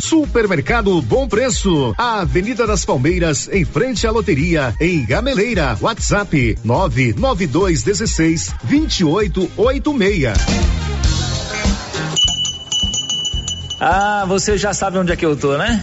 Speaker 34: Supermercado Bom Preço, a Avenida das Palmeiras, em frente à loteria, em Gameleira. WhatsApp 99216 2886.
Speaker 13: Ah, você já sabe onde é que eu tô, né?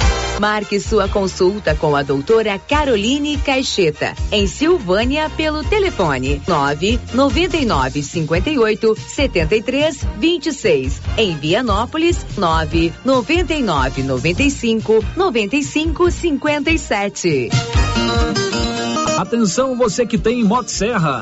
Speaker 35: Marque sua consulta com a doutora Caroline Caixeta, em Silvânia, pelo telefone 9 99 58 73 26. Em Vianópolis, 9 99 95 95 57.
Speaker 13: Atenção você que tem Motosserra.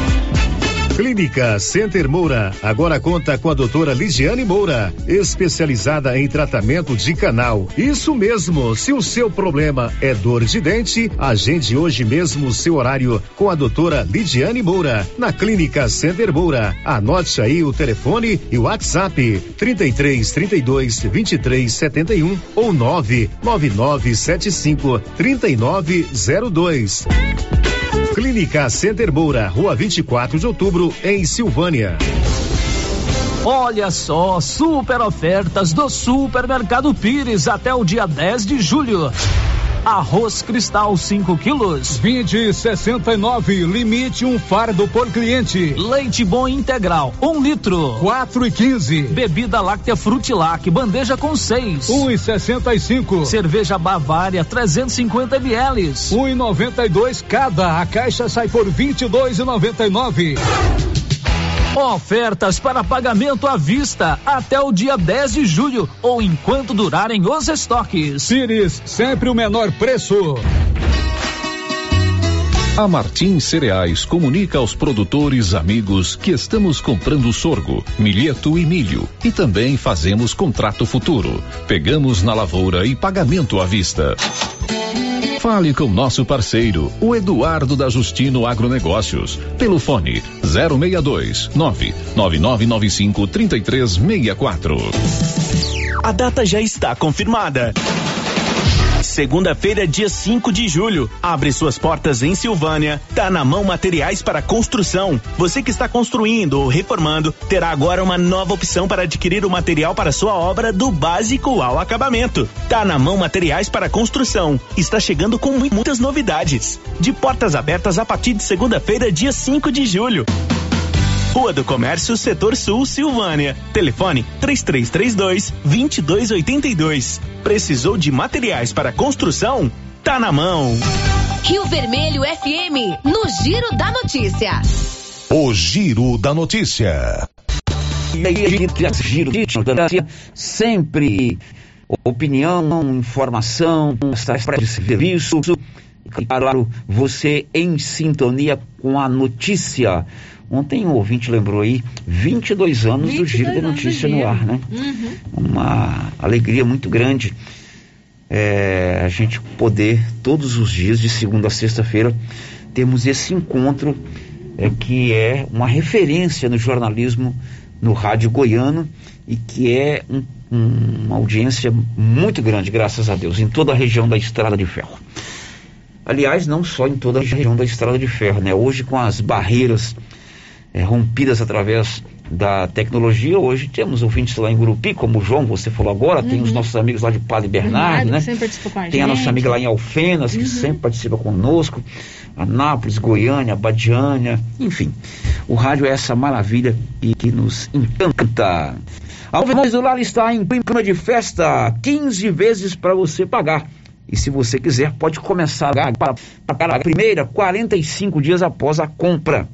Speaker 34: Clínica Center Moura agora conta com a doutora Ligiane Moura, especializada em tratamento de canal. Isso mesmo, se o seu problema é dor de dente, agende hoje mesmo o seu horário com a doutora Lidiane Moura, na Clínica Center Moura. Anote aí o telefone e o WhatsApp 33 32 23 71 ou 99975 3902. Clínica Center Moura, Rua 24 de Outubro, em Silvânia.
Speaker 13: Olha só, super ofertas do Supermercado Pires até o dia 10 de julho. Arroz cristal 5 quilos.
Speaker 3: 20,69. Limite um fardo por cliente.
Speaker 13: Leite bom integral, 1 um litro.
Speaker 3: 4 e 15.
Speaker 13: Bebida láctea Frutilac, bandeja com 6.
Speaker 3: 1 e 65.
Speaker 13: Cerveja Bavária, 350 ml.
Speaker 3: 1 e 92 cada. A caixa sai por 22,99.
Speaker 13: Ofertas para pagamento à vista até o dia 10 de julho ou enquanto durarem os estoques.
Speaker 3: Pires, sempre o menor preço.
Speaker 10: A Martins Cereais comunica aos produtores amigos que estamos comprando sorgo, milheto e milho e também fazemos contrato futuro. Pegamos na lavoura e pagamento à vista. Fale com nosso parceiro, o Eduardo da Justino Agronegócios, pelo fone 062 99995 3364.
Speaker 11: A data já está confirmada. Segunda-feira, dia 5 de julho. Abre suas portas em Silvânia. Tá na mão materiais para construção. Você que está construindo ou reformando terá agora uma nova opção para adquirir o material para sua obra do básico ao acabamento. Tá na mão materiais para construção. Está chegando com muitas novidades. De portas abertas a partir de segunda-feira, dia 5 de julho. Rua do Comércio, Setor Sul, Silvânia. Telefone 3332 2282. Precisou de materiais para construção? Tá na mão.
Speaker 29: Rio Vermelho FM, no Giro da Notícia.
Speaker 10: O Giro da Notícia.
Speaker 2: E aí, Giro da Notícia, sempre opinião, informação, de serviço. E claro, você em sintonia com a notícia. Ontem um ouvinte lembrou aí 22 anos 22 do Giro da Notícia no ar, né? Uhum. Uma alegria muito grande é, a gente poder, todos os dias, de segunda a sexta-feira, termos esse encontro é, que é uma referência no jornalismo no rádio goiano e que é um, um, uma audiência muito grande, graças a Deus, em toda a região da Estrada de Ferro. Aliás, não só em toda a região da Estrada de Ferro, né? Hoje com as barreiras é, rompidas através da tecnologia. Hoje temos ouvintes lá em Gurupi, como o João, você falou agora, uhum. tem os uhum. nossos amigos lá de Padre Bernardo, né?
Speaker 8: A
Speaker 2: tem a nossa amiga lá em Alfenas, que uhum. sempre participa conosco, Anápolis, Goiânia, Badiânia, enfim. O rádio é essa maravilha e que nos encanta. Alves do Lar está em clima de festa, 15 vezes para você pagar. E se você quiser, pode começar a pagar a primeira 45 dias após a compra.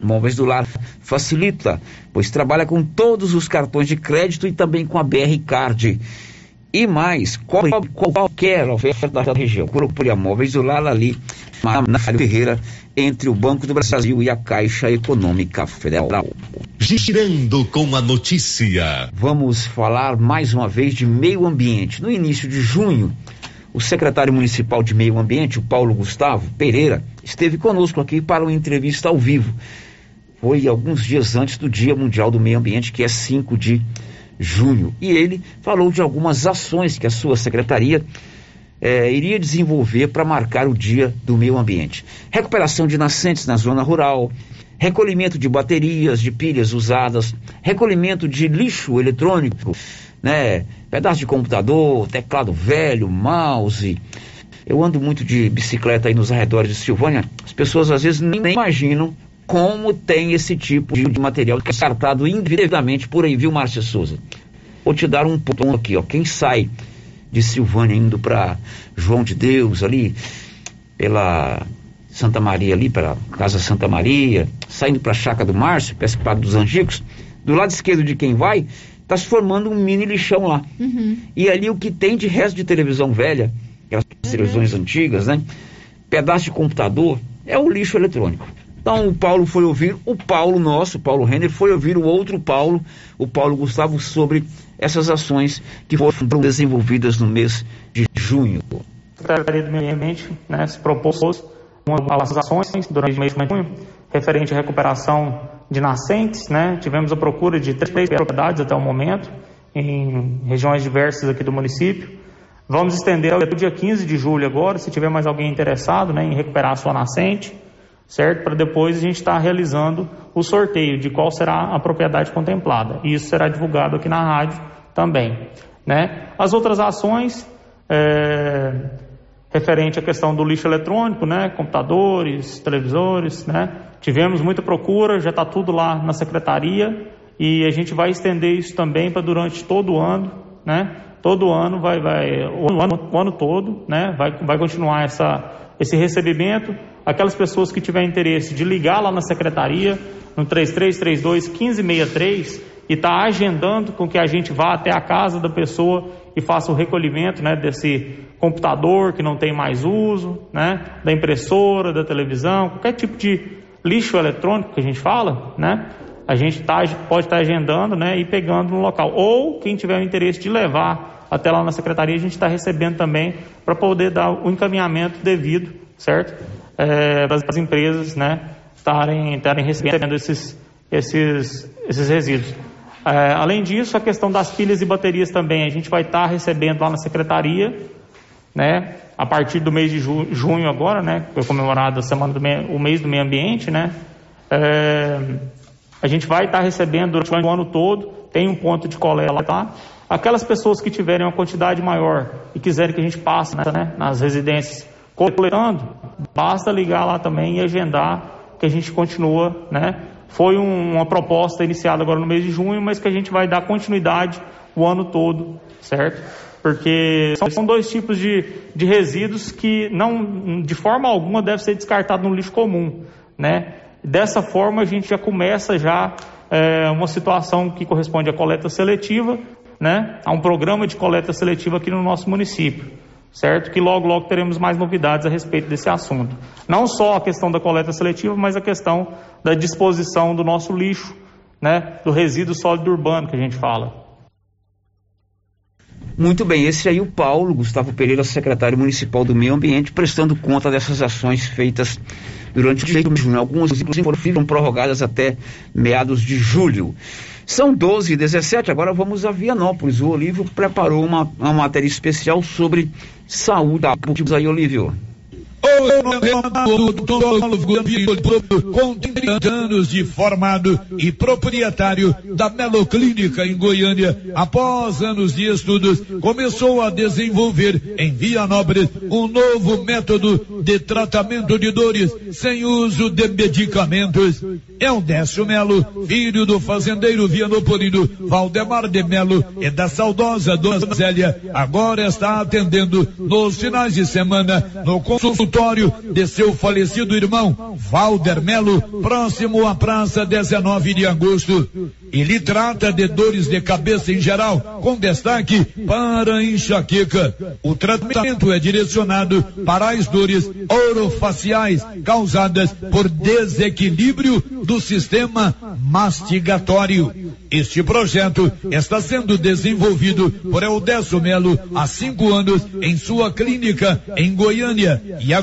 Speaker 2: Móveis do Lar facilita, pois trabalha com todos os cartões de crédito e também com a BR Card. E mais, qualquer oferta da região. Procure a Móveis do Lar ali, na Ferreira, entre o Banco do Brasil e a Caixa Econômica Federal.
Speaker 10: Girando com a notícia.
Speaker 2: Vamos falar mais uma vez de meio ambiente. No início de junho, o secretário municipal de Meio Ambiente, o Paulo Gustavo Pereira, esteve conosco aqui para uma entrevista ao vivo foi alguns dias antes do Dia Mundial do Meio Ambiente, que é 5 de junho. E ele falou de algumas ações que a sua secretaria eh, iria desenvolver para marcar o Dia do Meio Ambiente. Recuperação de nascentes na zona rural, recolhimento de baterias, de pilhas usadas, recolhimento de lixo eletrônico, né? Pedaço de computador, teclado velho, mouse. Eu ando muito de bicicleta aí nos arredores de Silvânia. As pessoas às vezes nem imaginam como tem esse tipo de material descartado indevidamente por aí, viu, Márcia Souza? Vou te dar um ponto aqui, ó. Quem sai de Silvânia indo para João de Deus ali, pela Santa Maria ali, para Casa Santa Maria, saindo para a Chácara do Márcio, para dos Angicos, do lado esquerdo de quem vai, está se formando um mini lixão lá. Uhum. E ali o que tem de resto de televisão velha, aquelas uhum. televisões antigas, né? Pedaço de computador, é o lixo eletrônico. Então o Paulo foi ouvir, o Paulo nosso, Paulo Renner, foi ouvir o outro Paulo, o Paulo Gustavo, sobre essas ações que foram desenvolvidas no mês de junho.
Speaker 20: Secretaria do Meio Ambiente né, se propôs algumas ações durante o mês de junho, referente à recuperação de nascentes. Né? Tivemos a procura de três propriedades até o momento, em regiões diversas aqui do município. Vamos estender até o dia 15 de julho agora, se tiver mais alguém interessado né, em recuperar a sua nascente certo? Para depois a gente estar tá realizando o sorteio de qual será a propriedade contemplada. E isso será divulgado aqui na rádio também, né? As outras ações, é, referente à questão do lixo eletrônico, né, computadores, televisores, né, tivemos muita procura, já está tudo lá na secretaria e a gente vai estender isso também para durante todo o ano, né, todo ano vai, vai o ano, o ano todo, né, vai, vai continuar essa, esse recebimento. Aquelas pessoas que tiverem interesse de ligar lá na secretaria, no 3332 1563, e está agendando com que a gente vá até a casa da pessoa e faça o recolhimento né, desse computador que não tem mais uso, né, da impressora, da televisão, qualquer tipo de lixo eletrônico que a gente fala, né, a gente tá, pode estar tá agendando né, e pegando no local. Ou quem tiver o interesse de levar até lá na secretaria, a gente está recebendo também para poder dar o encaminhamento devido, certo? É, das empresas né, estarem, recebendo esses, esses, esses resíduos. É, além disso, a questão das pilhas e baterias também, a gente vai estar tá recebendo lá na secretaria, né? A partir do mês de ju junho agora, né? Foi comemorado a semana do meio, o mês do meio ambiente, né? É, a gente vai estar tá recebendo durante o ano todo, tem um ponto de coleta lá. Tá? Aquelas pessoas que tiverem uma quantidade maior e quiserem que a gente passe né, nas residências coletando, basta ligar lá também e agendar que a gente continua, né? Foi um, uma proposta iniciada agora no mês de junho, mas que a gente vai dar continuidade o ano todo, certo? Porque são dois tipos de, de resíduos que não, de forma alguma, deve ser descartado no lixo comum, né? Dessa forma, a gente já começa já é, uma situação que corresponde à coleta seletiva, né? A um programa de coleta seletiva aqui no nosso município certo? Que logo, logo teremos mais novidades a respeito desse assunto. Não só a questão da coleta seletiva, mas a questão da disposição do nosso lixo, né? Do resíduo sólido urbano que a gente fala.
Speaker 2: Muito bem, esse aí é o Paulo Gustavo Pereira, secretário municipal do Meio Ambiente, prestando conta dessas ações feitas durante o mês de junho. Algumas, inclusive, foram prorrogadas até meados de julho. São 12 e 17, agora vamos a Vianópolis. O Olívio preparou uma, uma matéria especial sobre saúde. Aí, Olívio
Speaker 23: com 30 anos de formado e proprietário da Melo Clínica em Goiânia, após anos de estudos, começou a desenvolver em Vianópolis um novo método de tratamento de dores sem uso de medicamentos. É o Décio Melo, filho do fazendeiro vianopolino Valdemar de Melo e da saudosa Dona Zélia, agora está atendendo nos finais de semana no consultório consultório de seu falecido irmão, Valder Melo, próximo à praça 19 de agosto. Ele trata de dores de cabeça em geral, com destaque para enxaqueca. O tratamento é direcionado para as dores orofaciais causadas por desequilíbrio do sistema mastigatório. Este projeto está sendo desenvolvido por Eldesso Melo há cinco anos em sua clínica em Goiânia e agora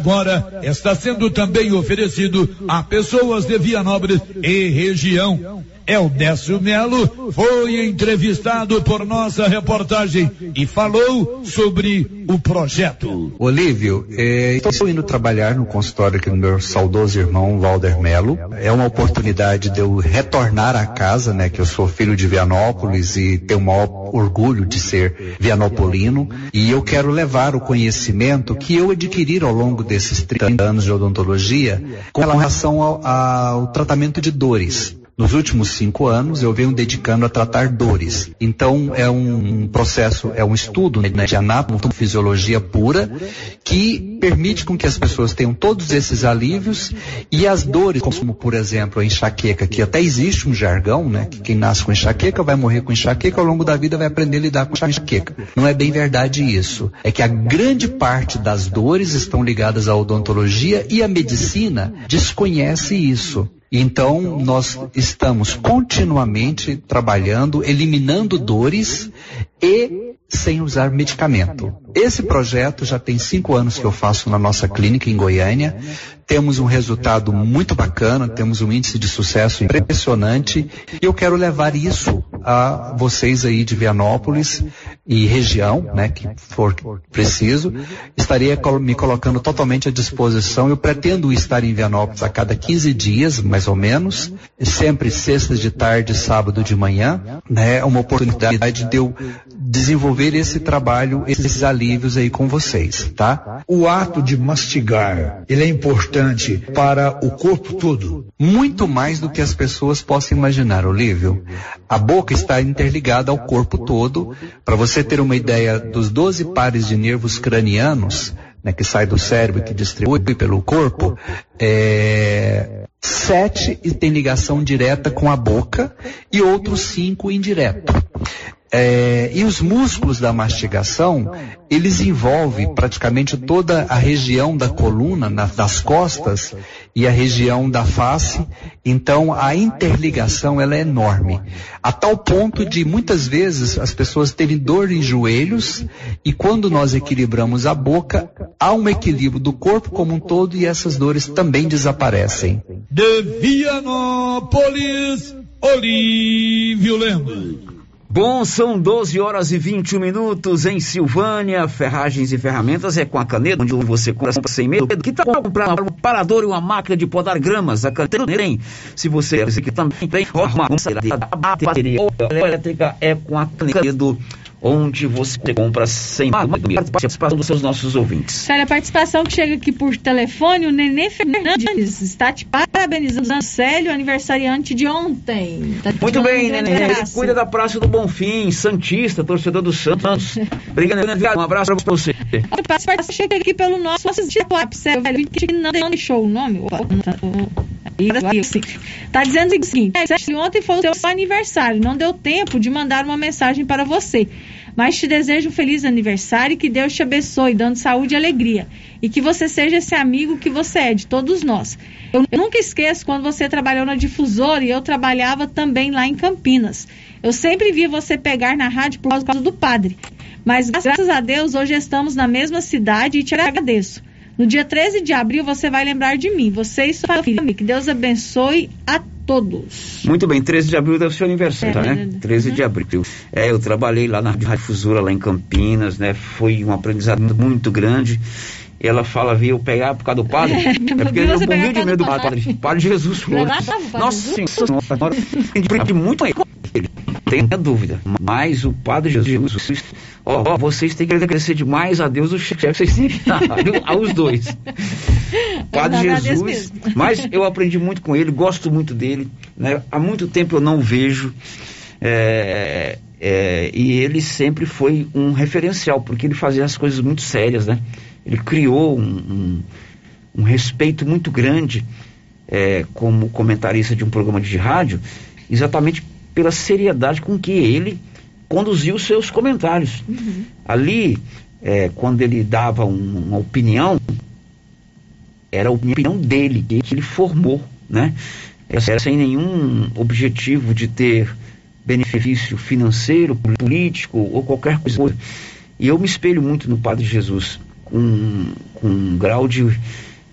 Speaker 23: está sendo também oferecido a pessoas de Vianópolis e região. Eldécio Melo foi entrevistado por nossa reportagem e falou sobre o projeto.
Speaker 36: Olívio, eh, estou indo trabalhar no consultório aqui do meu saudoso irmão Valder Melo. É uma oportunidade de eu retornar à casa, né? Que eu sou filho de Vianópolis e tenho o maior orgulho de ser vianopolino. E eu quero levar o conhecimento que eu adquiri ao longo desses 30 anos de odontologia com relação ao, ao tratamento de dores. Nos últimos cinco anos, eu venho dedicando a tratar dores. Então, é um processo, é um estudo né, de anatomofisiologia pura que permite com que as pessoas tenham todos esses alívios e as dores, como por exemplo a enxaqueca, que até existe um jargão, né? Que quem nasce com enxaqueca vai morrer com enxaqueca, ao longo da vida vai aprender a lidar com enxaqueca. Não é bem verdade isso. É que a grande parte das dores estão ligadas à odontologia e a medicina desconhece isso. Então, nós estamos continuamente trabalhando, eliminando dores e sem usar medicamento. Esse projeto já tem cinco anos que eu faço na nossa clínica em Goiânia. Temos um resultado muito bacana, temos um índice de sucesso impressionante e eu quero levar isso a vocês aí de Vianópolis e região, né, que for preciso. Estaria me colocando totalmente à disposição. Eu pretendo estar em Vianópolis a cada 15 dias, mais ou menos, sempre sextas de tarde, sábado de manhã, né, uma oportunidade de eu desenvolver esse trabalho, esses alívios aí com vocês, tá?
Speaker 37: O ato de mastigar, ele é importante para o corpo todo?
Speaker 36: Muito mais do que as pessoas possam imaginar, Olívio. A boca está interligada ao corpo todo. Para você ter uma ideia dos 12 pares de nervos cranianos, né, que sai do cérebro e que distribui pelo corpo, é, sete tem ligação direta com a boca e outros cinco indireto. É, e os músculos da mastigação, eles envolvem praticamente toda a região da coluna, na, das costas e a região da face. Então a interligação ela é enorme, a tal ponto de muitas vezes as pessoas terem dor em joelhos e quando nós equilibramos a boca, há um equilíbrio do corpo como um todo e essas dores também desaparecem.
Speaker 23: De Vianópolis, Olívio Lemos.
Speaker 2: Bom, são 12 horas e 21 minutos em Silvânia. Ferragens e ferramentas é com a caneta, onde você compra sem medo. Que tal comprar um parador e uma máquina de podar gramas? A caneta tem. Se você quer também tem uma bateria elétrica é com a caneta onde você compra sem participação dos seus nossos ouvintes.
Speaker 8: Olha, a participação que chega aqui por telefone, o Nenê Fernandes está te parabenizando, Célio, aniversariante de ontem. Tá
Speaker 2: Muito bem, Nenê. Ele cuida da Praça do Bonfim, Santista, torcedor do Santos. Obrigado, Nenê. Um abraço para você.
Speaker 8: A participação chega aqui pelo nosso WhatsApp, Célio, que não deixou o nome. Tá dizendo o seguinte: ontem foi o seu aniversário, não deu tempo de mandar uma mensagem para você. Mas te desejo um feliz aniversário e que Deus te abençoe, dando saúde e alegria. E que você seja esse amigo que você é, de todos nós. Eu nunca esqueço quando você trabalhou na difusora e eu trabalhava também lá em Campinas. Eu sempre vi você pegar na rádio por causa do padre. Mas graças a Deus, hoje estamos na mesma cidade e te agradeço. No dia 13 de abril você vai lembrar de mim, você e sua família. Que Deus abençoe a todos.
Speaker 2: Muito bem, 13 de abril deve ser o aniversário, é, né? 13 uhum. de abril. É, eu trabalhei lá na Difusora, lá em Campinas, né? Foi um aprendizado muito grande. Ela fala, viu, eu pegar por causa do padre. É, [laughs] é porque eu morri de medo do padre. Padre, Jesus falou. [laughs] Nossa Senhora, aprendi muito com ele. Tenha dúvida. Mas o Padre Jesus, ó, ó, vocês têm que agradecer demais a Deus o chefe vocês têm que aos dois. [laughs] Padre Jesus. Mas eu aprendi muito com ele, gosto muito dele. Né? Há muito tempo eu não vejo. É, é, e ele sempre foi um referencial, porque ele fazia as coisas muito sérias, né? Ele criou um, um, um respeito muito grande é, como comentarista de um programa de rádio, exatamente pela seriedade com que ele conduziu os seus comentários. Uhum. Ali, é, quando ele dava um, uma opinião, era a opinião dele, que ele formou, né? Era sem nenhum objetivo de ter benefício financeiro, político ou qualquer coisa. E eu me espelho muito no Padre Jesus, com, com um grau de,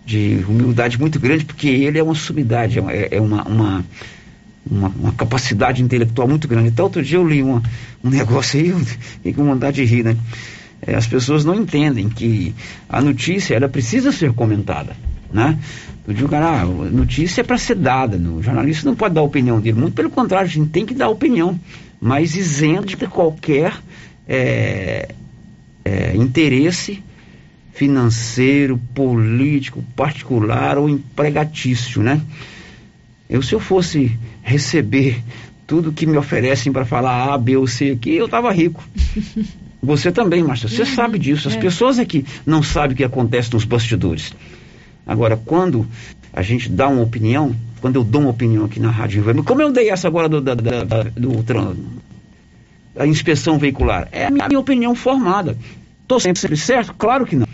Speaker 2: de humildade muito grande, porque ele é uma sumidade, é, é uma, uma uma, uma, capacidade intelectual muito grande. Até outro dia eu li uma, um [laughs] negócio aí e com vontade de rir, né? É, as pessoas não entendem que a notícia ela precisa ser comentada, né? Eu digo, cara, a notícia é para ser dada, o jornalista não pode dar a opinião dele, muito pelo contrário, a gente tem que dar opinião, mas isento de qualquer é, é, interesse financeiro, político, particular ou empregatício, né? Eu, se eu fosse receber tudo que me oferecem para falar A, B ou C aqui, eu estava rico. [laughs] Você também, Márcia, você uhum, sabe disso. As é. pessoas é que não sabem o que acontece nos bastidores. Agora, quando a gente dá uma opinião, quando eu dou uma opinião aqui na Rádio como eu dei essa agora do, da, da, da, do, da inspeção veicular, é a minha, a opinião formada. Estou sempre, sempre certo? Claro que não.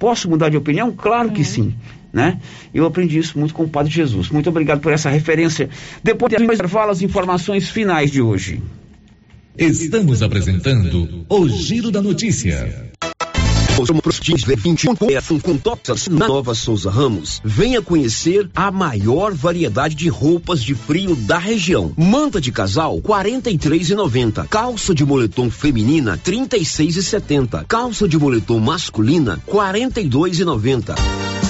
Speaker 2: Posso mudar de opinião? Claro que sim né? Eu aprendi isso muito com o Padre Jesus. Muito obrigado por essa referência. Depois de intervalo, as informações finais de hoje.
Speaker 6: Estamos apresentando o Giro da Notícia.
Speaker 38: Com Toxas na Nova Souza Ramos. Venha conhecer a maior variedade de roupas de frio da região. Manta de casal 43,90. Calça de moletom feminina 36,70. Calça de moletom masculina 42,90. E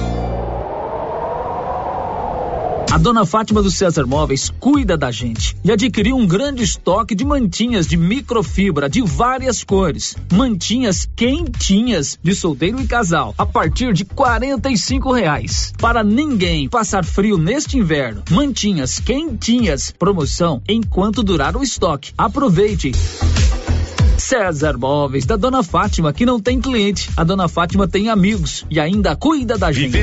Speaker 13: A dona Fátima do César Móveis cuida da gente e adquiriu um grande estoque de mantinhas de microfibra de várias cores. Mantinhas quentinhas de solteiro e casal a partir de R$ reais. Para ninguém passar frio neste inverno. Mantinhas quentinhas. Promoção enquanto durar o estoque. Aproveite. César Móveis, da Dona Fátima, que não tem cliente. A Dona Fátima tem amigos e ainda cuida da gente.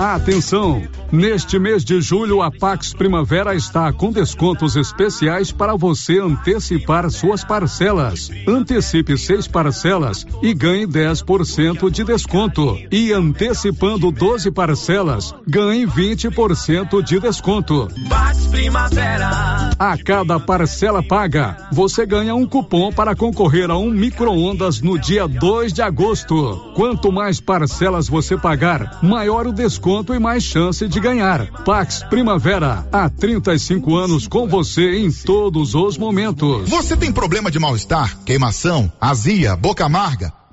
Speaker 3: Atenção! Neste mês de julho, a Pax Primavera está com descontos especiais para você antecipar suas parcelas. Antecipe seis parcelas e ganhe 10% de desconto. E antecipando 12 parcelas, ganhe 20% de desconto.
Speaker 39: Pax Primavera.
Speaker 3: A cada parcela paga, você ganha um cupom para concorrer a um micro-ondas no dia 2 de agosto. Quanto mais parcelas você pagar, maior o desconto e mais chance de ganhar. Pax Primavera, há 35 anos com você em todos os momentos.
Speaker 16: Você tem problema de mal-estar, queimação, azia, boca amarga?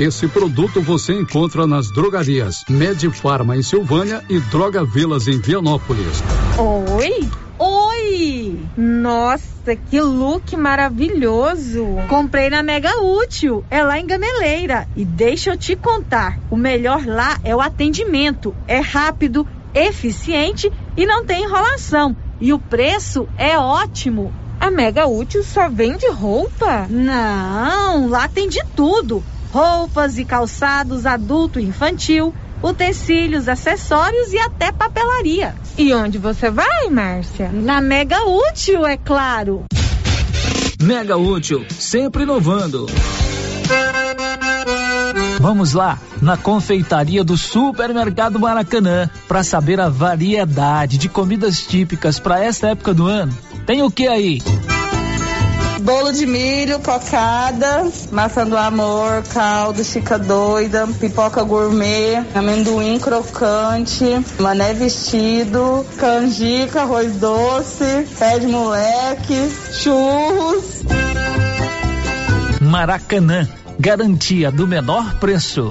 Speaker 3: Esse produto você encontra nas drogarias Medifarma em Silvânia e Droga Vilas em Vianópolis.
Speaker 27: Oi? Oi! Nossa, que look maravilhoso! Comprei na Mega Útil, é lá em Gameleira. E deixa eu te contar: o melhor lá é o atendimento. É rápido, eficiente e não tem enrolação. E o preço é ótimo. A Mega Útil só vende roupa? Não, lá tem de tudo roupas e calçados adulto e infantil, utensílios, acessórios e até papelaria.
Speaker 40: E onde você vai, Márcia?
Speaker 27: Na Mega Útil, é claro.
Speaker 13: Mega Útil, sempre inovando. Vamos lá, na confeitaria do Supermercado Maracanã, para saber a variedade de comidas típicas para esta época do ano. Tem o que aí?
Speaker 41: Bolo de milho, cocada, maçã do amor, caldo, chica doida, pipoca gourmet, amendoim crocante, mané vestido, canjica, arroz doce, pé de moleque, churros.
Speaker 13: Maracanã, garantia do menor preço.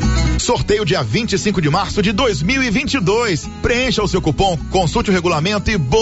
Speaker 16: Sorteio dia 25 de março de 2022. Preencha o seu cupom, consulte o regulamento e boa